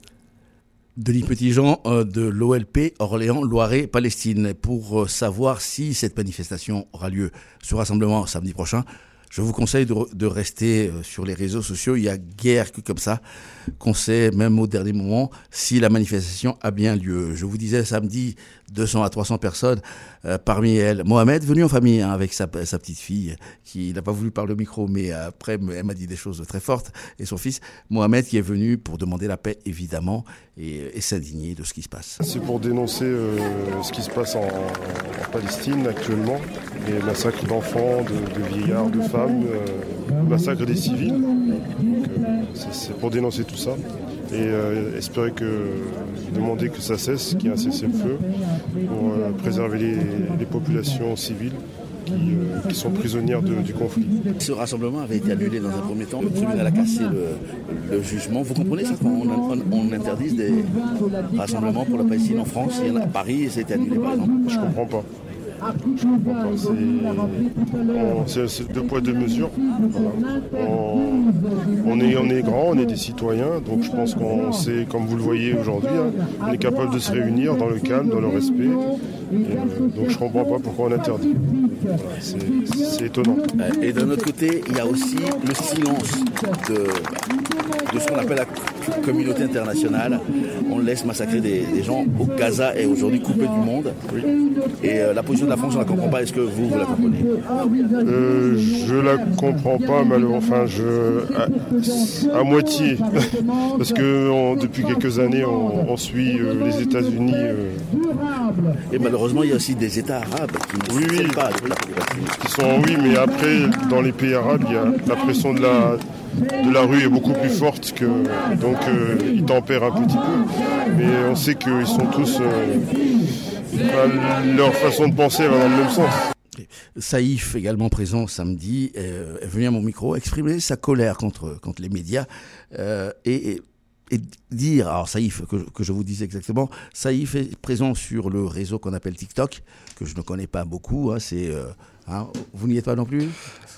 Denis Petitjean euh, de l'OLP Orléans Loiret Palestine pour euh, savoir si cette manifestation aura lieu ce rassemblement samedi prochain. Je vous conseille de, de, rester euh, sur les réseaux sociaux. Il y a guère que comme ça qu'on sait, même au dernier moment, si la manifestation a bien lieu. Je vous disais samedi 200 à 300 personnes, euh, parmi elles Mohamed, venu en famille hein, avec sa, petite fille, qui n'a pas voulu parler au micro, mais après elle m'a dit des choses très fortes, et son fils Mohamed qui est venu pour demander la paix évidemment et, et s'indigner de ce qui se passe. C'est pour dénoncer euh, ce qui se passe en, Palestine actuellement, les massacres d'enfants, de, vieillards, de femmes, euh, le massacre des civils. Euh, c'est pour dénoncer tout ça et euh, espérer que demander que ça cesse, qu'il y ait un cessez-le-feu pour euh, préserver les, les, populations civiles. Qui, euh, qui sont prisonnières de, du conflit. Ce rassemblement avait été annulé dans un premier temps. Le tribunal a cassé le, le jugement. Vous comprenez ça quand on, on, on, interdise des rassemblements pour la Palestine en France Il y en a à Paris et ça a été annulé par exemple. Je comprends pas. C'est deux poids, deux mesures. Voilà. On, on, est, on est grand, on est des citoyens, donc je pense qu'on sait, comme vous le voyez aujourd'hui, hein, on est capable de se réunir dans le calme, dans le respect. Et, euh, donc je ne comprends pas pourquoi on interdit. Voilà, C'est étonnant. Et d'un autre côté, il y a aussi le silence de, de ce qu'on appelle la communauté internationale. On laisse massacrer des, des gens au Gaza est aujourd'hui coupé du monde. Et euh, la position de la France, on ne la comprend pas. Est-ce que vous, vous la comprenez? Euh, Je la comprends pas, malheureusement. Enfin, je, à, à moitié. Parce que on, depuis quelques années, on, on suit euh, les États-Unis. Euh... Et malheureusement, il y a aussi des États arabes qui ne oui, oui, pas qui sont, oui, mais après, dans les pays arabes, il y a la pression de la, de la rue est beaucoup plus forte que donc euh, ils tempèrent un petit peu mais on sait qu'ils sont tous euh, leur façon de penser va dans le même sens. Saïf, également présent samedi, euh, est venu à mon micro exprimer sa colère contre, contre les médias euh, et, et, dire, alors Saïf, que, que, je vous dise exactement, Saïf est présent sur le réseau qu'on appelle TikTok, que je ne connais pas beaucoup, hein, c'est... Euh, hein, vous n'y êtes pas non plus?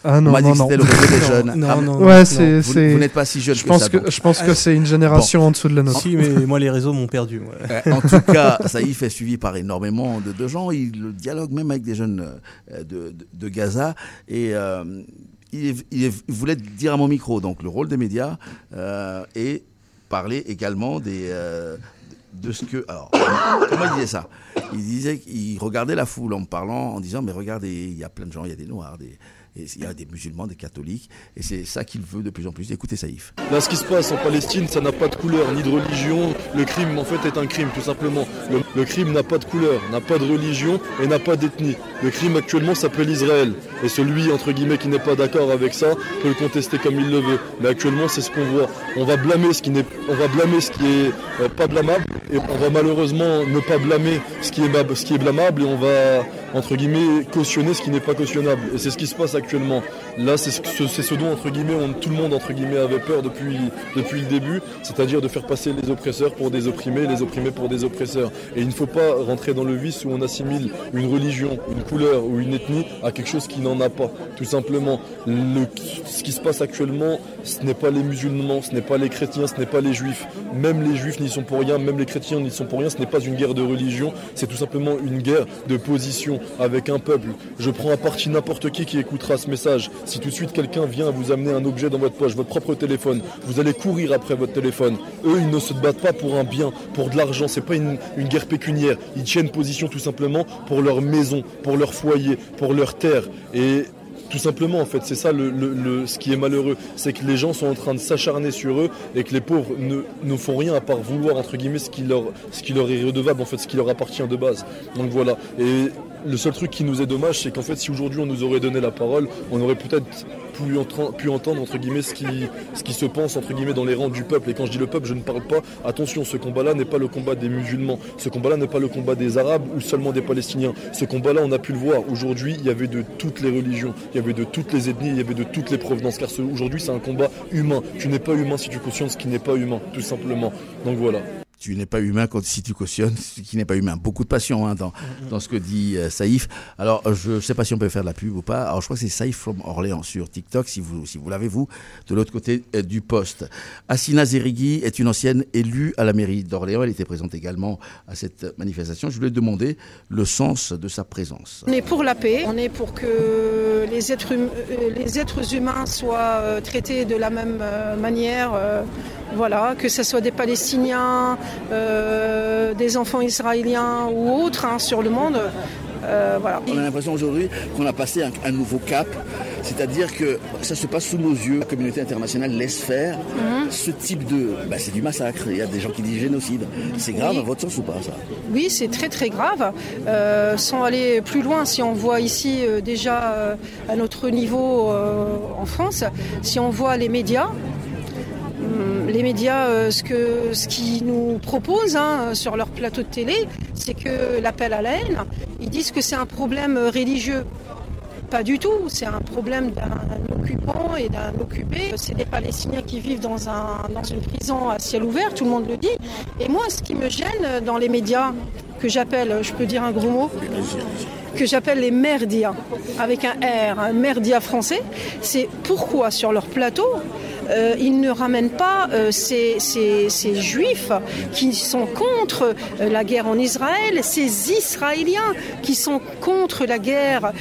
Ah non, on non, non. c'était le réseau des jeunes. Non, ah, non, ouais, c'est, vous, n'êtes pas si jeune je que pense ça. Que, donc. je pense que c'est une génération bon. en dessous de la nôtre. Si, mais moi, les réseaux m'ont perdu. Ouais. En tout cas, Saïf est suivi par énormément de, de, gens. Il dialogue même avec des jeunes de, de, de Gaza. Et euh, il, il, voulait dire à mon micro, donc, le rôle des médias euh, et parler également des, euh, de ce que. Alors, comment il disait ça? Il disait qu'il regardait la foule en parlant, en disant Mais regardez, il y a plein de gens, il y a des noirs, des. Il y a des musulmans, des catholiques, et c'est ça qu'il veut de plus en plus. Écoutez Saïf. Là, ce qui se passe en Palestine, ça n'a pas de couleur ni de religion. Le crime, en fait, est un crime, tout simplement. Le, crime n'a pas de couleur, n'a pas de religion et n'a pas d'ethnie. Le crime actuellement s'appelle Israël. Et celui, entre guillemets, qui n'est pas d'accord avec ça peut le contester comme il le veut. Mais actuellement, c'est ce qu'on voit. On va blâmer ce qui n'est, on va blâmer ce qui est euh, pas blâmable, et on va malheureusement ne pas blâmer ce qui est, ce qui est blâmable, et on va, entre guillemets, cautionner ce qui n'est pas cautionnable. Et c'est ce qui se passe actuellement. Là, c'est ce, dont, entre guillemets, tout le monde, entre guillemets, avait peur depuis, depuis le début, c'est-à-dire de faire passer les oppresseurs pour des opprimés, les opprimés pour des oppresseurs. Et il ne faut pas rentrer dans le vice où on assimile une religion, une couleur ou une ethnie à quelque chose qui n'en a pas. Tout simplement, le, ce qui se passe actuellement, ce n'est pas les musulmans, ce n'est pas les chrétiens, ce n'est pas les juifs. Même les juifs n'y sont pour rien, même les chrétiens n'y sont pour rien. Ce n'est pas une guerre de religion, c'est tout simplement une guerre de position avec un peuple. Je prends à partie n'importe qui qui écoutera ce message. Si tout de suite quelqu'un vient vous amener un objet dans votre poche, votre propre téléphone, vous allez courir après votre téléphone. Eux, ils ne se battent pas pour un bien, pour de l'argent. C'est pas une, guerre pécuniaire. Ils tiennent position tout simplement pour leur maison, pour leur foyer, pour leur terre. Et tout simplement, en fait, c'est ça le, ce qui est malheureux, c'est que les gens sont en train de s'acharner sur eux et que les pauvres ne, font rien à part vouloir entre guillemets ce qui leur, est redevable, en fait, ce qui leur appartient de base. Donc voilà. Le seul truc qui nous est dommage, c'est qu'en fait, si aujourd'hui on nous aurait donné la parole, on aurait peut-être pu, entendre entre guillemets ce qui, se pense entre guillemets dans les rangs du peuple. Et quand je dis le peuple, je ne parle pas. Attention, ce combat-là n'est pas le combat des musulmans. Ce combat-là n'est pas le combat des Arabes ou seulement des Palestiniens. Ce combat-là, on a pu le voir. Aujourd'hui, il y avait de toutes les religions, il y avait de toutes les ethnies, il y avait de toutes les provenances. Car aujourd'hui, c'est un combat humain. Tu n'es pas humain si tu ce qui n'est pas humain, tout simplement. Donc voilà tu n'es pas humain quand si tu cautionnes ce qui n'est pas humain. Beaucoup de passion hein, dans, dans ce que dit euh, Saïf. Alors, je ne sais pas si on peut faire de la pub ou pas. Alors, je crois que c'est Saïf from Orléans sur TikTok, si vous, si vous l'avez, vous, de l'autre côté euh, du poste. Assina Zerigui est une ancienne élue à la mairie d'Orléans. Elle était présente également à cette manifestation. Je lui ai demandé le sens de sa présence. On est pour la paix. On est pour que les êtres, hum les êtres humains soient traités de la même manière voilà, que ce soit des Palestiniens, euh, des enfants israéliens ou autres hein, sur le monde. Euh, voilà. On a l'impression aujourd'hui qu'on a passé un, un nouveau cap, c'est-à-dire que ça se passe sous nos yeux. La communauté internationale laisse faire Mhm. ce type de. Bah, c'est du massacre. Il y a des gens qui disent génocide. C'est grave Oui. à votre sens ou pas ça Oui, c'est très très grave. Euh, sans aller plus loin, si on voit ici euh, déjà à notre niveau en France, si on voit les médias, les médias, euh, ce que ce qu'ils nous proposent hein, sur leur plateau de télé, c'est que l'appel à la haine, ils disent que c'est un problème euh, religieux. Pas du tout, c'est un problème d'un occupant et d'un occupé. C'est des Palestiniens qui vivent dans, un, dans une prison à ciel ouvert, tout le monde le dit. Et moi, ce qui me gêne dans les médias, que j'appelle, je peux dire un gros mot, que j'appelle les merdias, avec un R, un merdia français, c'est pourquoi sur leur plateau, euh, ils ne ramènent pas euh, ces, juifs qui sont contre euh, la guerre en Israël, ces Israéliens qui sont contre la guerre,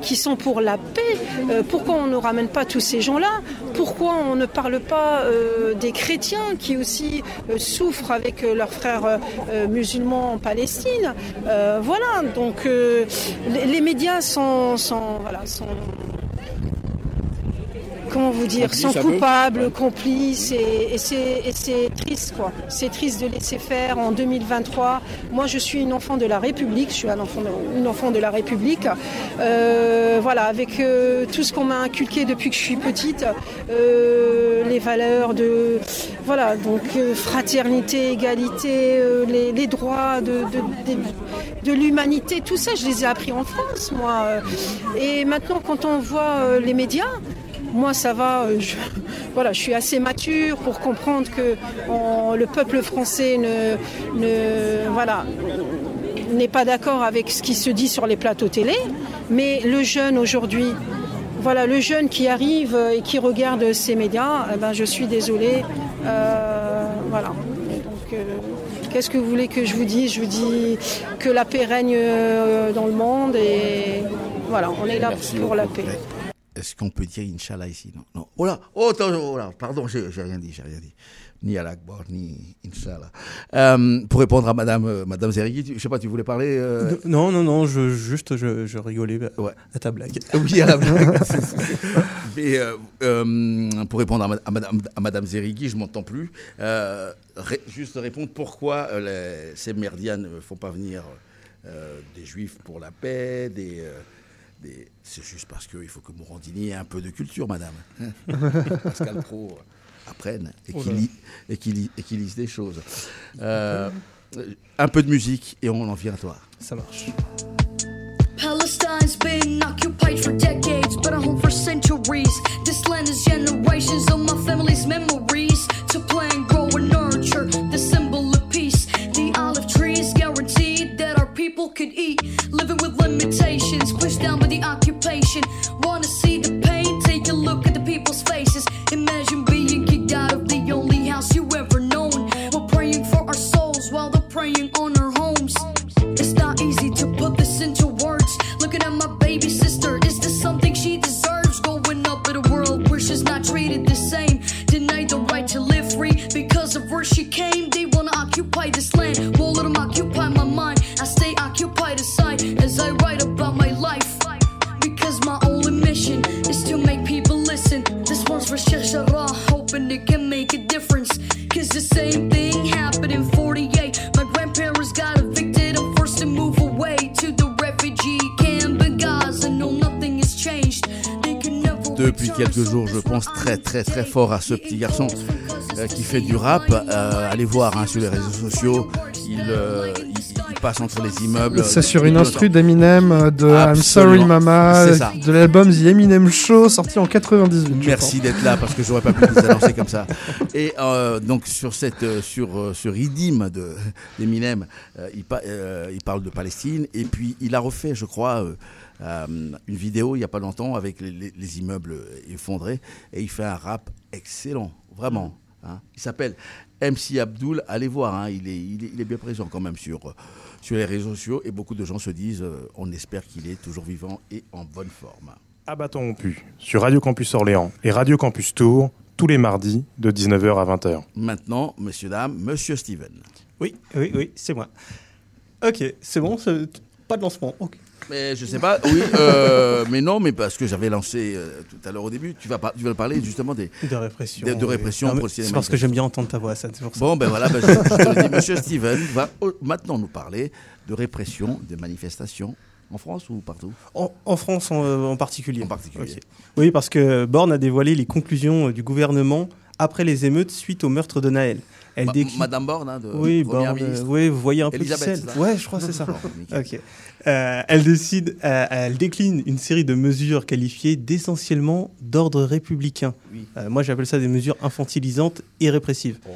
qui sont pour la paix. Pourquoi on ne ramène pas tous ces gens-là? Pourquoi on ne parle pas des chrétiens qui aussi souffrent avec leurs frères musulmans en Palestine? Voilà, donc les, médias sont comment vous dire, peu coupables, complices, et, et c'est triste, quoi. C'est triste de laisser faire en 2023. Moi, je suis une enfant de la République, je suis un enfant de, une enfant de la République. Euh, voilà, avec euh, tout ce qu'on m'a inculqué depuis que je suis petite, euh, les valeurs de, voilà, donc fraternité, égalité, les, les droits de, de, de- de l'humanité, tout ça, je les ai appris en France, moi. Et maintenant, quand on voit les médias, moi, ça va. euh, Je, voilà, je suis assez mature pour comprendre que on- le peuple français ne, ne voilà, n'est pas d'accord avec ce qui se dit sur les plateaux télé. Mais le jeune aujourd'hui, voilà, le jeune qui arrive et qui regarde ces médias, eh ben, je suis désolée. euh, voilà. Donc, euh, Qu'est-ce que vous voulez que je vous dise? Je vous dis que la paix règne dans le monde et voilà, on est là Merci pour la paix. Est-ce qu'on peut dire Inch'Allah ici? Non, non. Oh là, oh, oh là, pardon, j'ai rien dit, j'ai rien dit. Ni à l'Akbar, ni Inch'Allah. Euh, pour répondre à Madame, euh, Madame Zerigui, tu- je sais pas, tu voulais parler euh, Non, non, non, je, juste je, je rigolais à ta blague. Oui, à la blague. Mais pour répondre à, ma- à Madame, à Madame Zerigui, je m'entends plus. Ré- juste répondre pourquoi les- ces merdias ne font pas venir des juifs pour la paix, des. Euh, des- C'est juste parce qu'il faut que Morandini ait un peu de culture, madame. Pascal Pro apprenne et Oh qu'il là. lit- et qu'il lit- et qu'il lise des choses. Euh, un peu de musique et on en vient à toi. Ça marche. Palestine's been occupied for decades, but a home for centuries. This land is generations of my family's memories. To plant, grow, and nurture the symbol could eat. Living with limitations, pushed down by the occupation. Wanna see the pain? Take a look at the people's faces. Imagine being kicked out of the only house you ever known. We're praying for our souls while they're preying on our homes. It's not easy to put this into words. Looking at my baby sister, is this something she deserves? Going up in a world where she's not treated the same. Denied the right to live free because of where she came. They hoping it can make a difference. Cause the same thing happened in 48. My grandparents got evicted and forced to move away to the refugee camp in Gaza. No, nothing has changed. They can never Depuis quelques jours, je pense très très très fort à ce petit garçon euh, qui fait du rap. Euh, allez voir hein, sur les réseaux sociaux, euh, entre les immeubles. C'est sur une instru d'Eminem euh, de I'm. Sorry Mama, ça. de l'album The Eminem Show sorti en 98. je Merci d'être là parce que j'aurais pas pu vous annoncer comme ça. Et euh, donc sur cette euh, sur euh, ce Ridim de d'Eminem, euh, il, pa- euh, il parle de Palestine et puis il a refait, je crois, euh, euh, une vidéo il y a pas longtemps avec les, les- les immeubles effondrés et il fait un rap excellent, vraiment. Hein. Il s'appelle MC Abdul. Allez voir, hein, il, est, il, est, il est bien présent quand même sur euh, sur les réseaux sociaux et beaucoup de gens se disent, euh, on espère qu'il est toujours vivant et en bonne forme. À bâton rompu, sur Radio Campus Orléans et Radio Campus Tours, tous les mardis de 19h à 20h. Maintenant, messieurs, dames, monsieur Steven. Oui, oui, oui, c'est moi. Ok, c'est bon, pas de lancement. ok. Mais je sais pas, oui, euh, mais non, mais parce que j'avais lancé euh, tout à l'heure au début, tu vas, tu vas parler justement des. De répression. De, répression. C'est parce que j'aime bien entendre ta voix, ça. c'est pour ça. Bon, ben voilà, ben je, je te le dis, monsieur Steven va maintenant nous parler de répression des manifestations en France ou partout? En, en France en, euh, en particulier. En particulier. Oui, parce que Borne a dévoilé les conclusions du gouvernement après les émeutes suite au meurtre de Naël. Elle Ma- Madame Borne, hein, de oui, Première Borne, ministre. oui, vous voyez un peu qui Elisabeth, c'est. c'est Ouais, je crois que c'est ça. Ok. Euh, elle décide, euh, elle décline une série de mesures qualifiées d'essentiellement d'ordre républicain. Oui. Euh, moi, j'appelle ça des mesures infantilisantes et répressives. Oh.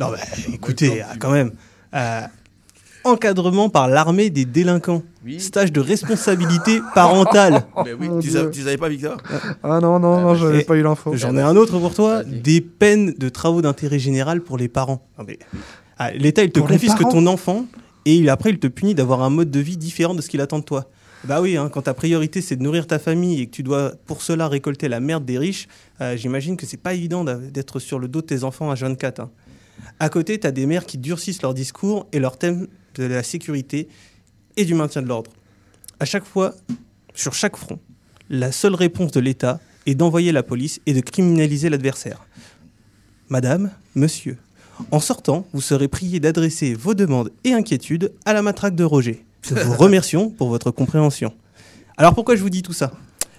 Non, mais écoutez, euh, quand même. Euh, encadrement par l'armée des délinquants. Oui. Stage de responsabilité parentale. Mais oui, tu, savais, tu savais pas, Victor? Ah non, non, non, j'avais Et pas eu l'info. J'en ai un autre pour toi. Des peines de travaux d'intérêt général pour les parents. Ah, L'État, il te confisque ton enfant et après, il te punit d'avoir un mode de vie différent de ce qu'il attend de toi. Bah oui, hein, quand ta priorité c'est de nourrir ta famille et que tu dois pour cela récolter la merde des riches, euh, j'imagine que c'est pas évident d'être sur le dos de tes enfants à 24. Hein. À côté, tu des mères qui durcissent leur discours et leur thème de la sécurité et du maintien de l'ordre. À chaque fois, sur chaque front, la seule réponse de l'État est d'envoyer la police et de criminaliser l'adversaire. Madame, monsieur, en sortant, vous serez prié d'adresser vos demandes et inquiétudes à la matraque de Roger. Nous vous remercions pour votre compréhension. Alors pourquoi je vous dis tout ça?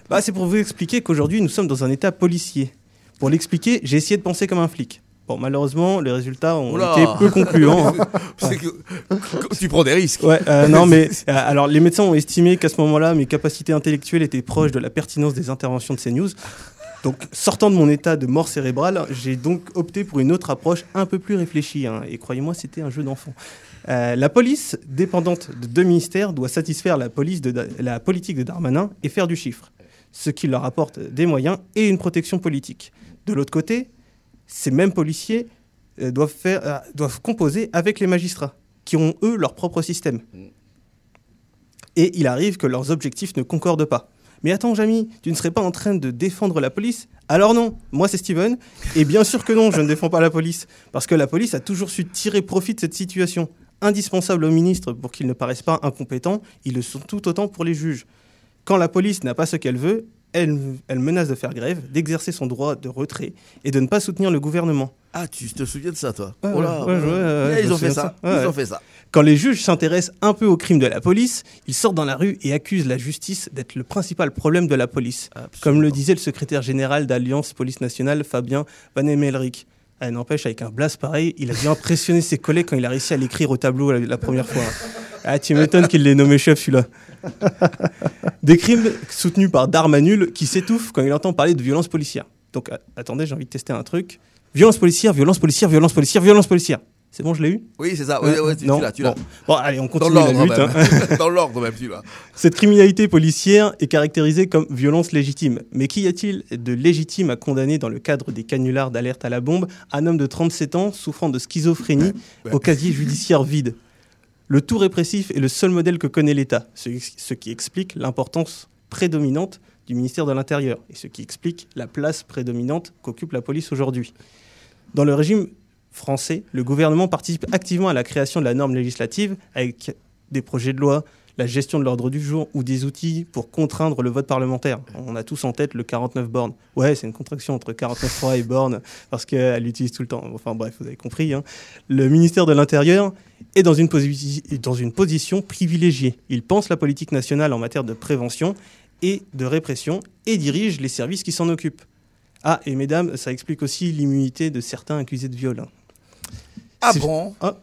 Bah, C'est pour vous expliquer qu'aujourd'hui nous sommes dans un état policier. Pour l'expliquer, j'ai essayé de penser comme un flic. Bon, malheureusement, les résultats ont Oula. été peu concluants. hein. Que- tu prends des risques. Ouais, euh, non, mais euh, alors les médecins ont estimé qu'à ce moment-là, mes capacités intellectuelles étaient proches de la pertinence des interventions de CNews. Donc, sortant de mon état de mort cérébrale, j'ai donc opté pour une autre approche un peu plus réfléchie. hein. et croyez-moi, c'était un jeu d'enfant. Euh, la police, dépendante de deux ministères, doit satisfaire la, police de la politique de Darmanin et faire du chiffre, ce qui leur apporte des moyens et une protection politique. De l'autre côté, ces mêmes policiers euh, doivent, faire, euh, doivent composer avec les magistrats, qui ont eux leur propre système. Et il arrive que leurs objectifs ne concordent pas. Mais attends, Jamy, tu ne serais pas en train de défendre la police? Alors non, moi c'est Steven, et bien sûr que non, je ne défends pas la police, parce que la police a toujours su tirer profit de cette situation. Indispensable aux ministres pour qu'ils ne paraissent pas incompétents, ils le sont tout autant pour les juges. Quand la police n'a pas ce qu'elle veut, elle menace de faire grève, d'exercer son droit de retrait et de ne pas soutenir le gouvernement. Ah, tu te souviens de ça, toi Ouais, Oh là, ouais, ouais, Eh, Ils ont fait ça. Ils ont fait ça. Quand les juges s'intéressent un peu au crime de la police, ils sortent dans la rue et accusent la justice d'être le principal problème de la police. Comme le disait le secrétaire général d'Alliance Police Nationale, Fabien Van Emelric. Ah, N'empêche, avec un blast pareil, il a dû impressionner ses collègues quand il a réussi à l'écrire au tableau la, la première fois. Ah, tu m'étonnes qu'il l'ait nommé chef, celui-là. Des crimes soutenus par Darmanul qui s'étouffe quand il entend parler de violence policière. Donc, attendez, j'ai envie de tester un truc. Violence policière, violence policière, violence policière, violence policière. C'est bon, je l'ai eu Oui, c'est ça. Ouais, ouais, tu- tu non l'as, tu bon. l'as. Bon, allez, on Dans continue la l'ordre lutte. même. hein. Dans l'ordre même, tu l'as. Cette criminalité policière est caractérisée comme violence légitime. Mais qu'y a-t-il de légitime à condamner dans le cadre des canulars d'alerte à la bombe un homme de 37 ans souffrant de schizophrénie Ouais. au casier judiciaire vide? Le tout répressif est le seul modèle que connaît l'État, ce, ce qui explique l'importance prédominante du ministère de l'Intérieur et ce qui explique la place prédominante qu'occupe la police aujourd'hui. Dans le régime français, le gouvernement participe activement à la création de la norme législative avec des projets de loi, la gestion de l'ordre du jour ou des outils pour contraindre le vote parlementaire. On a tous en tête le 49 bornes. Ouais, c'est une contraction entre 49.3 et bornes parce qu'elle l'utilise tout le temps. Enfin bref, vous avez compris. hein. Le ministère de l'Intérieur est dans une, dans une position privilégiée. Il pense la politique nationale en matière de prévention et de répression et dirige les services qui s'en occupent. Ah, et mesdames, ça explique aussi l'immunité de certains accusés de viol. Ah bon Ah.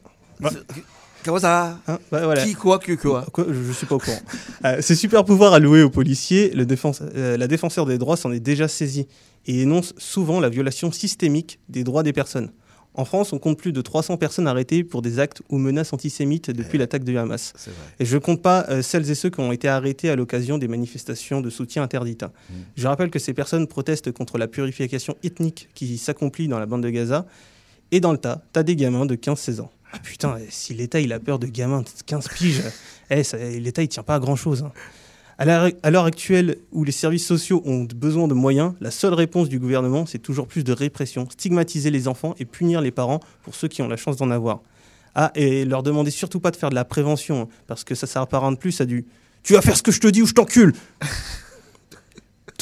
Comment ça Hein, bah, voilà. Qui, quoi, que, quoi Je, je suis pas au courant. Euh, ces super pouvoirs alloués aux policiers, le défense- euh, la défenseur des droits s'en est déjà saisie et énonce souvent la violation systémique des droits des personnes. En France, on compte plus de 300 personnes arrêtées pour des actes ou menaces antisémites depuis l'attaque du Hamas. Et je ne compte pas euh, celles et ceux qui ont été arrêtés à l'occasion des manifestations de soutien interdites. hein. Je rappelle que ces personnes protestent contre la purification ethnique qui s'accomplit dans la bande de Gaza. Et dans le tas, t'as des gamins de 15-16 ans. Ah putain, eh, si l'État il a peur de gamins de 15 piges, eh, l'État il tient pas à grand chose. L'heure à l'heure actuelle, où les services sociaux ont besoin de moyens, la seule réponse du gouvernement, c'est toujours plus de répression, stigmatiser les enfants et punir les parents pour ceux qui ont la chance d'en avoir. Ah, et leur demander surtout pas de faire de la prévention, hein, parce que ça de plus à du Tu vas faire ce que je te dis ou je t'encule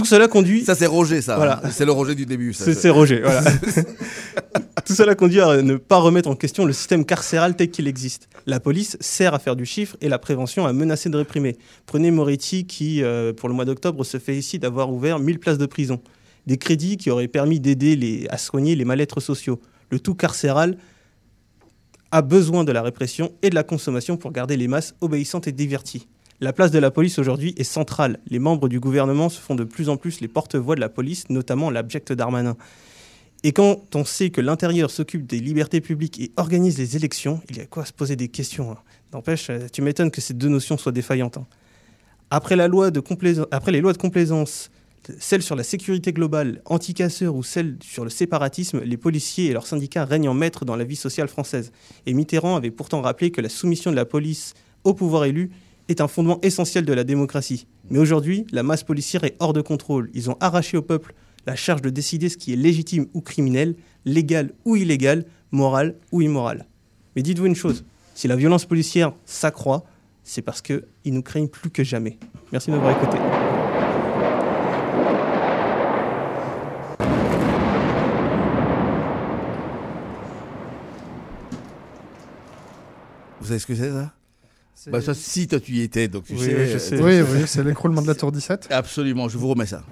Tout cela conduit. Ça, c'est Roger, ça. Voilà. C'est le Roger du début. ça. C'est c'est Roger, voilà. Tout cela conduit à ne pas remettre en question le système carcéral tel qu'il existe. La police sert à faire du chiffre et la prévention à menacer de réprimer. Prenez Moretti qui, euh, pour le mois d'octobre, se fait ici d'avoir ouvert 1000 places de prison. Des crédits qui auraient permis d'aider les- à soigner les mal-être sociaux. Le tout carcéral a besoin de la répression et de la consommation pour garder les masses obéissantes et diverties. La place de la police aujourd'hui est centrale. Les membres du gouvernement se font de plus en plus les porte-voix de la police, notamment l'abject Darmanin. Et quand on sait que l'intérieur s'occupe des libertés publiques et organise les élections, il y a quoi se poser des questions. hein. N'empêche, euh, tu m'étonnes que ces deux notions soient défaillantes. hein. Après, les lois de complaisance, celle sur la sécurité globale, anti-casseurs ou celle sur le séparatisme, les policiers et leurs syndicats règnent en maître dans la vie sociale française. Et Mitterrand avait pourtant rappelé que la soumission de la police au pouvoir élu est un fondement essentiel de la démocratie. Mais aujourd'hui, la masse policière est hors de contrôle. Ils ont arraché au peuple la charge de décider ce qui est légitime ou criminel, légal ou illégal, moral ou immoral. Mais dites-vous une chose, si la violence policière s'accroît, c'est parce qu'ils nous craignent plus que jamais. Merci de m'avoir écouté. Vous savez ce que c'est, ça? Bah, ça, si toi tu y étais, donc tu Oui, sais. oui, je euh, sais. Oui, oui, c'est l'écroulement de la tour 17. Absolument, je vous remets ça.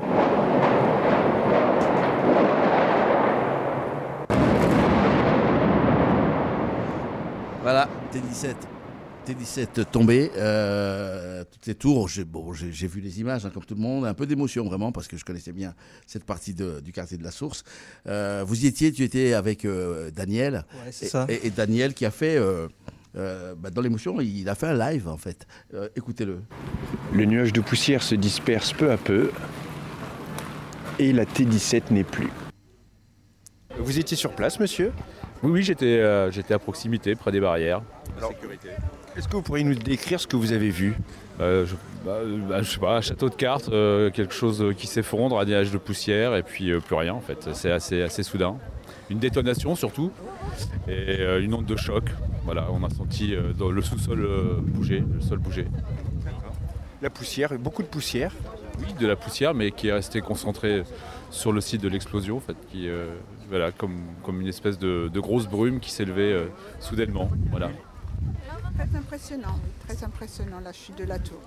Voilà, T17. T17 tombé, euh, toutes ces tours, j'ai bon, j'ai- j'ai vu les images hein, comme tout le monde, un peu d'émotion vraiment parce que je connaissais bien cette partie de- du quartier de la Source. Euh, vous y étiez, tu étais avec euh, Daniel, Ouais, c'est et, ça. et- et Daniel qui a fait, euh, bah, dans l'émotion, il a fait un live en fait. Euh, Écoutez-le. Le nuage de poussière se disperse peu à peu et la T17 n'est plus. Vous étiez sur place, monsieur? Oui, oui, j'étais euh, j'étais à proximité, près des barrières. Alors, sécurité. Est-ce que vous pourriez nous décrire ce que vous avez vu? Euh, je, bah, bah, je sais pas, un château de cartes, euh, quelque chose qui s'effondre, un nuage de poussière et puis euh, plus rien en fait. C'est assez, assez soudain. Une détonation surtout et euh, une onde de choc. Voilà, on a senti euh, dans le sous-sol euh, bouger, le sol bouger. La poussière, beaucoup de poussière. Oui, de la poussière, mais qui est restée concentrée sur le site de l'explosion, en fait, qui, euh, voilà, comme, comme une espèce de, de grosse brume qui s'élevait euh, soudainement. Voilà. Très impressionnant, très impressionnant la chute de la tour.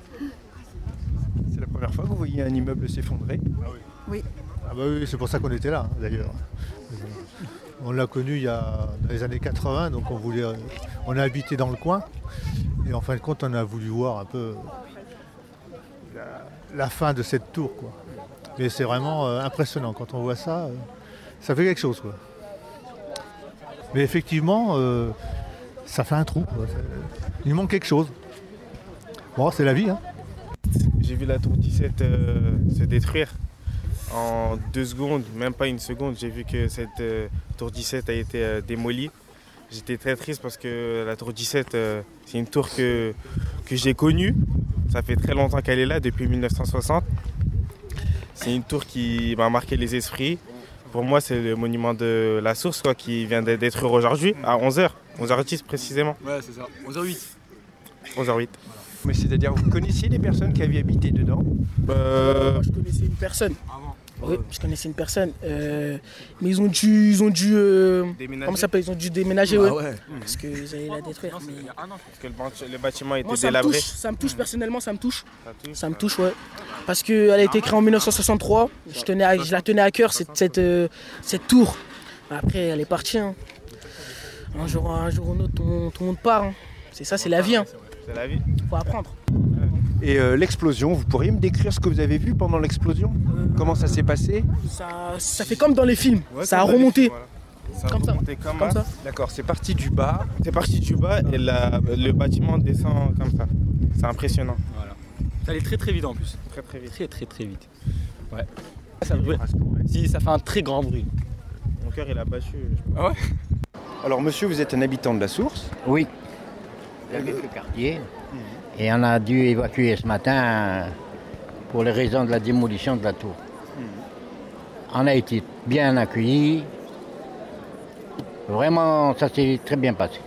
C'est la première fois que vous voyez un immeuble s'effondrer? Oui. Ah bah oui, c'est pour ça qu'on était là, hein, d'ailleurs. On l'a connu il y a dans les années 80, donc on voulait, on a habité dans le coin, et en fin de compte, on a voulu voir un peu la, fin de cette tour, quoi. Mais c'est vraiment euh, impressionnant quand on voit ça, euh, ça fait quelque chose, quoi. Mais effectivement, euh, ça fait un trou. Il manque quelque chose. Bon, c'est la vie, hein. J'ai vu la tour 17 euh, se détruire en deux secondes, même pas une seconde. J'ai vu que cette euh, tour 17 a été euh, démolie. J'étais très triste parce que la tour 17, euh, c'est une tour que, que j'ai connue. Ça fait très longtemps qu'elle est là, depuis 1960. C'est une tour qui m'a marqué les esprits. Pour moi, c'est le monument de la source quoi, qui vient d'être détruire aujourd'hui à 11h, 11h10 précisément. Ouais, c'est ça. 11h08. 11h08. Mais c'est-à-dire, vous connaissiez les personnes qui avaient habité dedans? Euh, Moi, je connaissais une personne. Oui, je connaissais une personne. euh, mais ils ont dû. Ils ont dû euh, comment ça s'appelle? Ils ont dû déménager, Ah ouais. ouais. Parce qu'ils allaient la détruire. mais- Parce que le, bâti- le bâtiment était Moi, ça me délabré. touche, ça me touche personnellement, ça me touche. touche, Ça me touche, ouais. Parce qu'elle a été créée en 1963. Je, tenais à- je la tenais à cœur, cette, cette, euh, cette tour. Après, elle est partie. hein. Un, jour, un jour ou un autre, tout, le monde- tout le monde part. hein. C'est ça, c'est la vie. Hein. C'est la vie. Faut apprendre. Et euh, l'explosion, vous pourriez me décrire ce que vous avez vu pendant l'explosion? Comment ça s'est passé? Ça, ça fait comme dans les films. Ouais, ça a remonté. films, voilà. Ça a Comme ça. remonté comme, Comme ça. D'accord, c'est parti du bas. C'est parti du bas et la- le bâtiment descend comme ça. C'est impressionnant. Voilà. Ça allait très très vite en plus. Très très vite. Très très très vite. Ouais. Ça, ouais. Si, ça fait un très grand bruit. Mon cœur il a battu. Ah ouais? Alors monsieur, vous êtes un habitant de la source? Oui. J'habite le quartier. Et on a dû évacuer ce matin pour les raisons de la démolition de la tour. On a été bien accueillis. Vraiment, ça s'est très bien passé.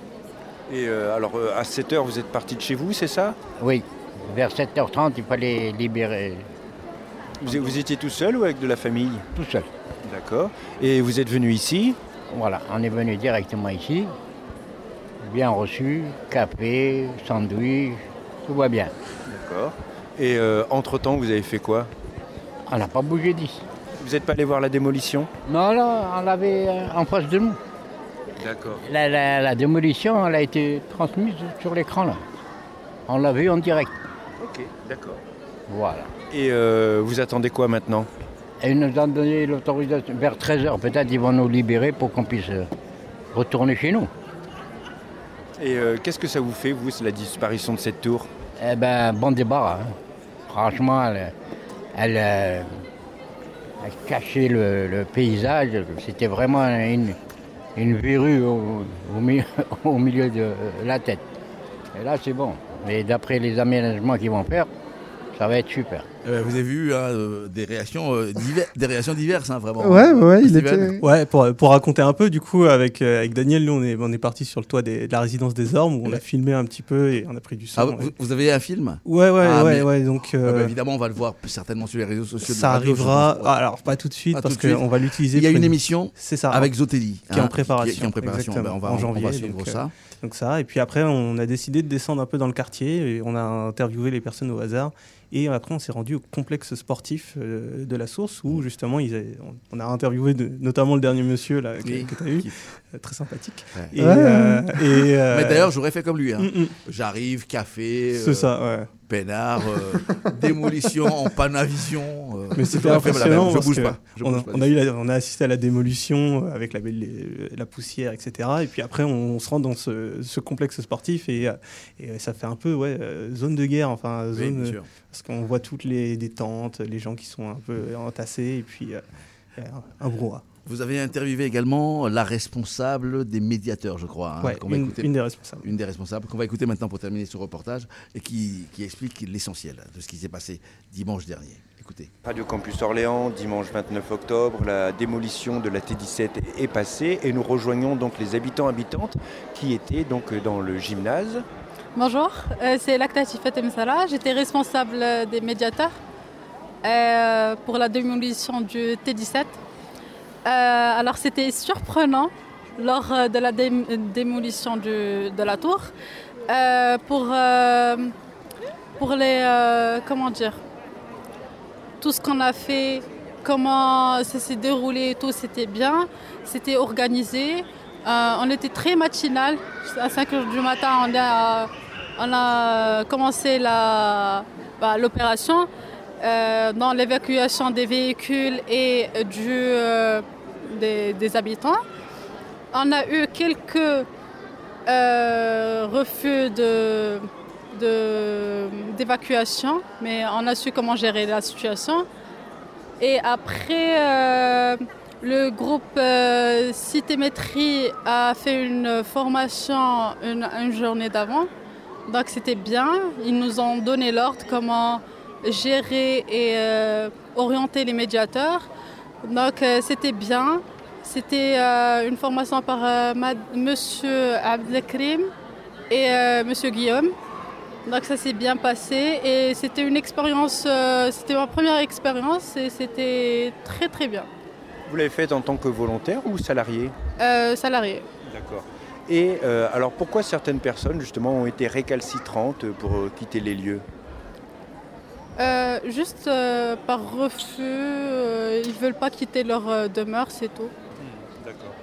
Et euh, alors, euh, à 7h, vous êtes parti de chez vous, c'est ça? Oui, vers 7h30, il fallait libérer. vous, vous étiez tout seul ou avec de la famille? Tout seul. D'accord. Et vous êtes venu ici? Voilà, on est venu directement ici. Bien reçu, café, sandwich, tout va bien. D'accord. Et euh, entre-temps, vous avez fait quoi? On n'a pas bougé d'ici. Vous n'êtes pas allé voir la démolition? Non, non, on l'avait euh, en face de nous. D'accord. La, la- la démolition, elle a été transmise sur l'écran là. On l'a vu en direct. Ok, d'accord. Voilà. Et euh, vous attendez quoi maintenant? Et ils nous ont donné l'autorisation. Vers 13h, peut-être, ils vont nous libérer pour qu'on puisse retourner chez nous. Et euh, qu'est-ce que ça vous fait, vous, la disparition de cette tour? Eh ben, bon débarras. hein. Franchement, elle, euh, cachait le, paysage. C'était vraiment une, une verrue au, au mi- au milieu de la tête. Et là, c'est bon. Mais d'après les aménagements qu'ils vont faire, ça va être super. Euh, vous avez vu hein, euh, des, réactions, euh, des réactions diverses, hein, vraiment. Ouais, ouais, il était- Ouais, pour, pour raconter un peu, du coup, avec, euh, avec Daniel, nous, on est, on est parti sur le toit des- de la résidence des Ormes, où on a filmé un petit peu et on a pris du son. Ah, vous, vous avez un film? Ouais, ouais, Ah, ouais, mais- ouais, donc, Ah, bah, évidemment, on va le voir certainement sur les réseaux sociaux. Ça radio, arrivera- ah, alors, pas tout de suite, Pas parce qu'on va l'utiliser Il y a une une- émission C'est ça, avec Zotelli. qui est en préparation. Qui est en préparation. Ben, on va, en janvier. on va suivre donc, euh, ça. donc ça, et puis après, on a décidé de descendre un peu dans le quartier et on a interviewé les personnes au hasard. Et après, on s'est rendu au complexe sportif euh, de la source où justement, ils on on a interviewé de- notamment le dernier monsieur là, que, Oui, tu as eu, euh, très sympathique. Ouais. Et, et, euh, Mais d'ailleurs, j'aurais fait comme lui. hein. Mm, mm. J'arrive, café. C'est ça, ouais. Peinard, euh, démolition en Panavision. euh, Mais c'était impressionnant. Je bouge pas. je on, bouge a, pas on a eu la- on a assisté à la démolition avec la, les- la poussière, etc. Et puis après, on, se rend dans ce, ce complexe sportif et, euh, et ça fait un peu ouais, euh, zone de guerre. Enfin, zone, parce qu'on voit toutes les des tentes, les gens qui sont un peu entassés et puis euh, euh, un brouhaha. Vous avez interviewé également la responsable des médiateurs, je crois. hein, Ouais, qu'on va une- écouter- une des responsables. Une des responsables qu'on va écouter maintenant pour terminer ce reportage et qui, qui explique l'essentiel de ce qui s'est passé dimanche dernier. Écoutez. Radio Campus Orléans, dimanche 29 octobre, la démolition de la T17 est passée et nous rejoignons donc les habitants habitantes qui étaient donc dans le gymnase. Bonjour, euh, c'est Lactati Fatem Salah. J'étais responsable des médiateurs euh, pour la démolition du T17. Euh, alors c'était surprenant lors euh, de la dé- démolition de la tour euh, pour, pour les... comment dire Tout ce qu'on a fait, comment ça s'est déroulé, tout c'était bien, c'était organisé. On était très matinal. À 5 h du matin, on a, on a commencé bah, l'opération dans l'évacuation des véhicules et du, des, habitants. On a eu quelques euh, refus d'évacuation, mais on a su comment gérer la situation. Et après, euh, le groupe euh, Citémétrie a fait une formation une, une journée d'avant. Donc c'était bien. Ils nous ont donné l'ordre comment gérer et euh, orienter les médiateurs. Donc euh, c'était bien. C'était euh, une formation par euh, Mad- Monsieur Abdelkrim et euh, Monsieur Guillaume. Donc ça s'est bien passé et c'était une expérience, c'était ma première expérience et c'était très très bien. Vous l'avez faite en tant que volontaire ou salarié? Euh, salarié. D'accord. Et euh, alors pourquoi certaines personnes justement ont été récalcitrantes pour quitter les lieux? Euh, juste euh, par refus, euh, ils veulent pas quitter leur euh, demeure, c'est tout. D'accord.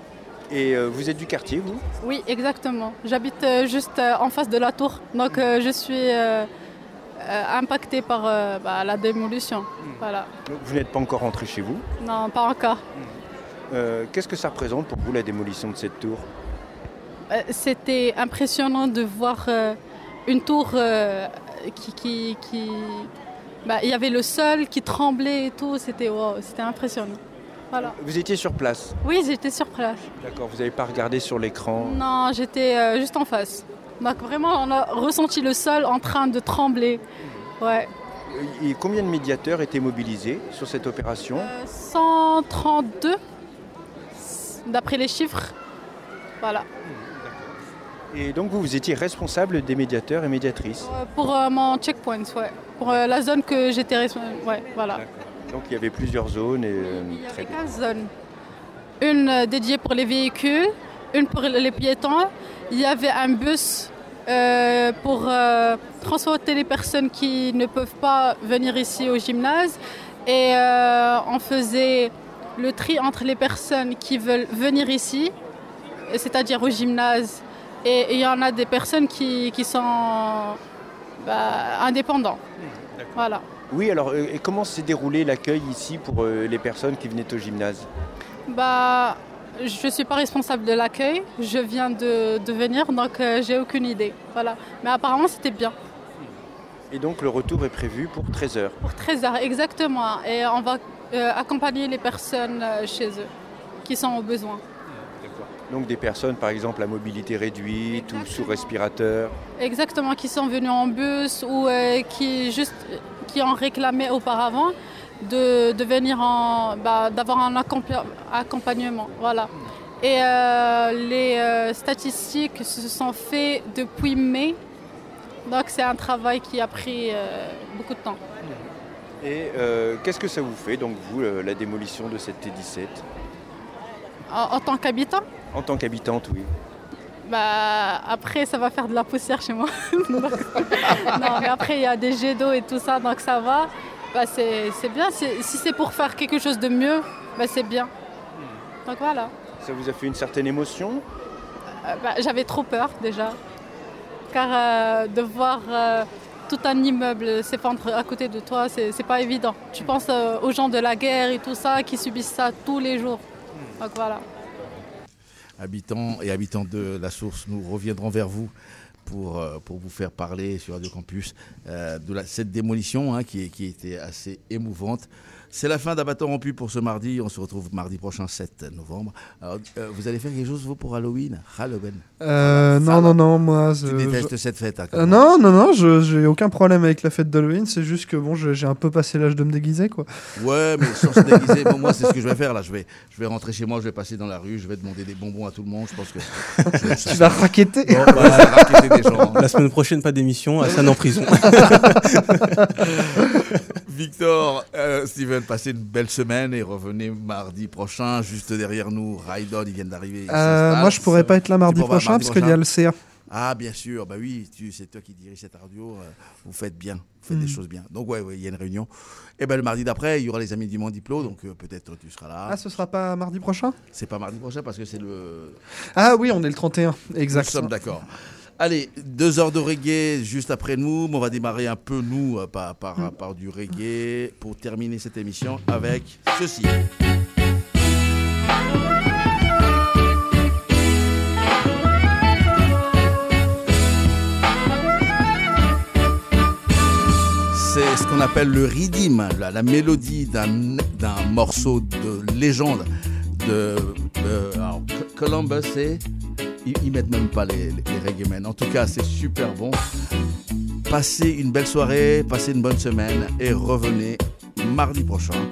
Et vous êtes du quartier, vous? Oui, exactement. J'habite juste en face de la tour, donc je suis impactée par bah, la démolition. Voilà. Donc, Vous n'êtes pas encore rentré chez vous? Non, pas encore. Euh, Qu'est-ce que ça représente pour vous la démolition de cette tour? C'était impressionnant de voir une tour qui... qui, bah, il y avait le sol qui tremblait et tout, c'était wow, c'était impressionnant. Voilà. Vous étiez sur place Oui, j'étais sur place. D'accord, vous n'avez pas regardé sur l'écran Non, j'étais euh, juste en face. Donc vraiment, on a ressenti le sol en train de trembler. Ouais. Et combien de médiateurs étaient mobilisés sur cette opération 132, d'après les chiffres. Voilà. Et donc vous, vous étiez responsable des médiateurs et médiatrices Euh, Pour euh, mon checkpoint, ouais. Pour euh, la zone que j'étais responsable. Ouais, voilà. Donc il y avait plusieurs zones et euh, très bien. 15 zones. Une dédiée pour les véhicules, une pour les piétons. Il y avait un bus pour transporter les personnes qui ne peuvent pas venir ici au gymnase. Et on faisait le tri entre les personnes qui veulent venir ici, c'est-à-dire au gymnase. Et il y en a des personnes qui, qui sont bah, indépendants. Voilà. Oui, alors euh, et comment s'est déroulé l'accueil ici pour euh, les personnes qui venaient au gymnase? Bah, je ne suis pas responsable de l'accueil. Je viens de, de venir, donc euh, j'ai aucune idée. Voilà. Mais apparemment, c'était bien. Et donc le retour est prévu pour 13h. Pour 13 heures, exactement. Et on va euh, accompagner les personnes chez eux qui sont au besoin. Donc des personnes par exemple à mobilité réduite ou sous respirateur. Exactement, qui sont venus en bus ou euh, qui, juste, qui ont réclamé auparavant de, de venir en. bah, d'avoir un accompa- accompagnement. Voilà. Et euh, les euh, statistiques se sont faites depuis mai. Donc c'est un travail qui a pris beaucoup de temps. Et qu'est-ce que ça vous fait donc vous la démolition de cette T17 En, en tant qu'habitant, En tant qu'habitante, oui. bah, après ça va faire de la poussière chez moi. Non, mais après il y a des jets d'eau et tout ça, donc ça va. Bah, c'est bien. Si c'est pour faire quelque chose de mieux, bah, c'est bien. Donc voilà. Ça vous a fait une certaine émotion? Euh, bah, J'avais trop peur déjà. Car euh, de voir euh, tout un immeuble s'effondrer à côté de toi, c'est pas évident. Tu penses aux gens de la guerre et tout ça qui subissent ça tous les jours. Habitants et habitantes de la source, nous reviendrons vers vous pour, euh, vous faire parler sur Radio Campus euh, de cette démolition hein, qui était assez émouvante. C'est la fin d'Abattant rompu pour ce mardi. On se retrouve mardi prochain, 7 novembre. Alors, euh, vous allez faire quelque chose, vous, pour Halloween? Halloween Euh, non, non, non, moi. Tu je- détestes je- cette fête, hein, Euh, Non, non, non, je- j'ai aucun problème avec la fête d'Halloween. C'est juste que bon, je- j'ai un peu passé l'âge de me déguiser, quoi. Ouais, mais sans se déguiser. Bon, moi, c'est ce que je vais faire là. Je vais, je vais rentrer chez moi, je vais passer dans la rue, je vais demander des bonbons à tout le monde. Je pense que. je- ça- Tu vas raqueter. Bon, bah, je vais raqueter des gens. La semaine prochaine, pas d'émission, Hassan en prison. Victor, euh, Steven, passez une belle semaine et revenez mardi prochain. Juste derrière nous, Raidon, ils viennent d'arriver. Euh, moi, je pourrais pas être là mardi prochain parce qu'il y a le CA. Ah, bien sûr, bah oui, c'est toi qui dirige cette radio. euh, vous faites bien, vous faites des Mm. choses bien. Donc, ouais, ouais, il y a une réunion. Et ben le mardi d'après, il y aura les amis du Mondiplo, donc euh, peut-être tu seras là. Ah, ce sera pas mardi prochain? C'est pas mardi prochain parce que c'est le. Ah oui, on est le 31, exact. Nous sommes d'accord. Allez, deux heures de reggae juste après nous. mais On va démarrer un peu, nous, euh, par, par, Mm. par du reggae pour terminer cette émission avec ceci. C'est ce qu'on appelle le rythme, la, la mélodie d'un morceau de légende de, alors, Columbus et ils, ils mettent même pas les, les. En tout cas, c'est super bon. Passez une belle soirée, passez une bonne semaine et revenez mardi prochain,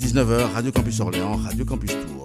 19h, Radio Campus Orléans, Radio Campus Tour.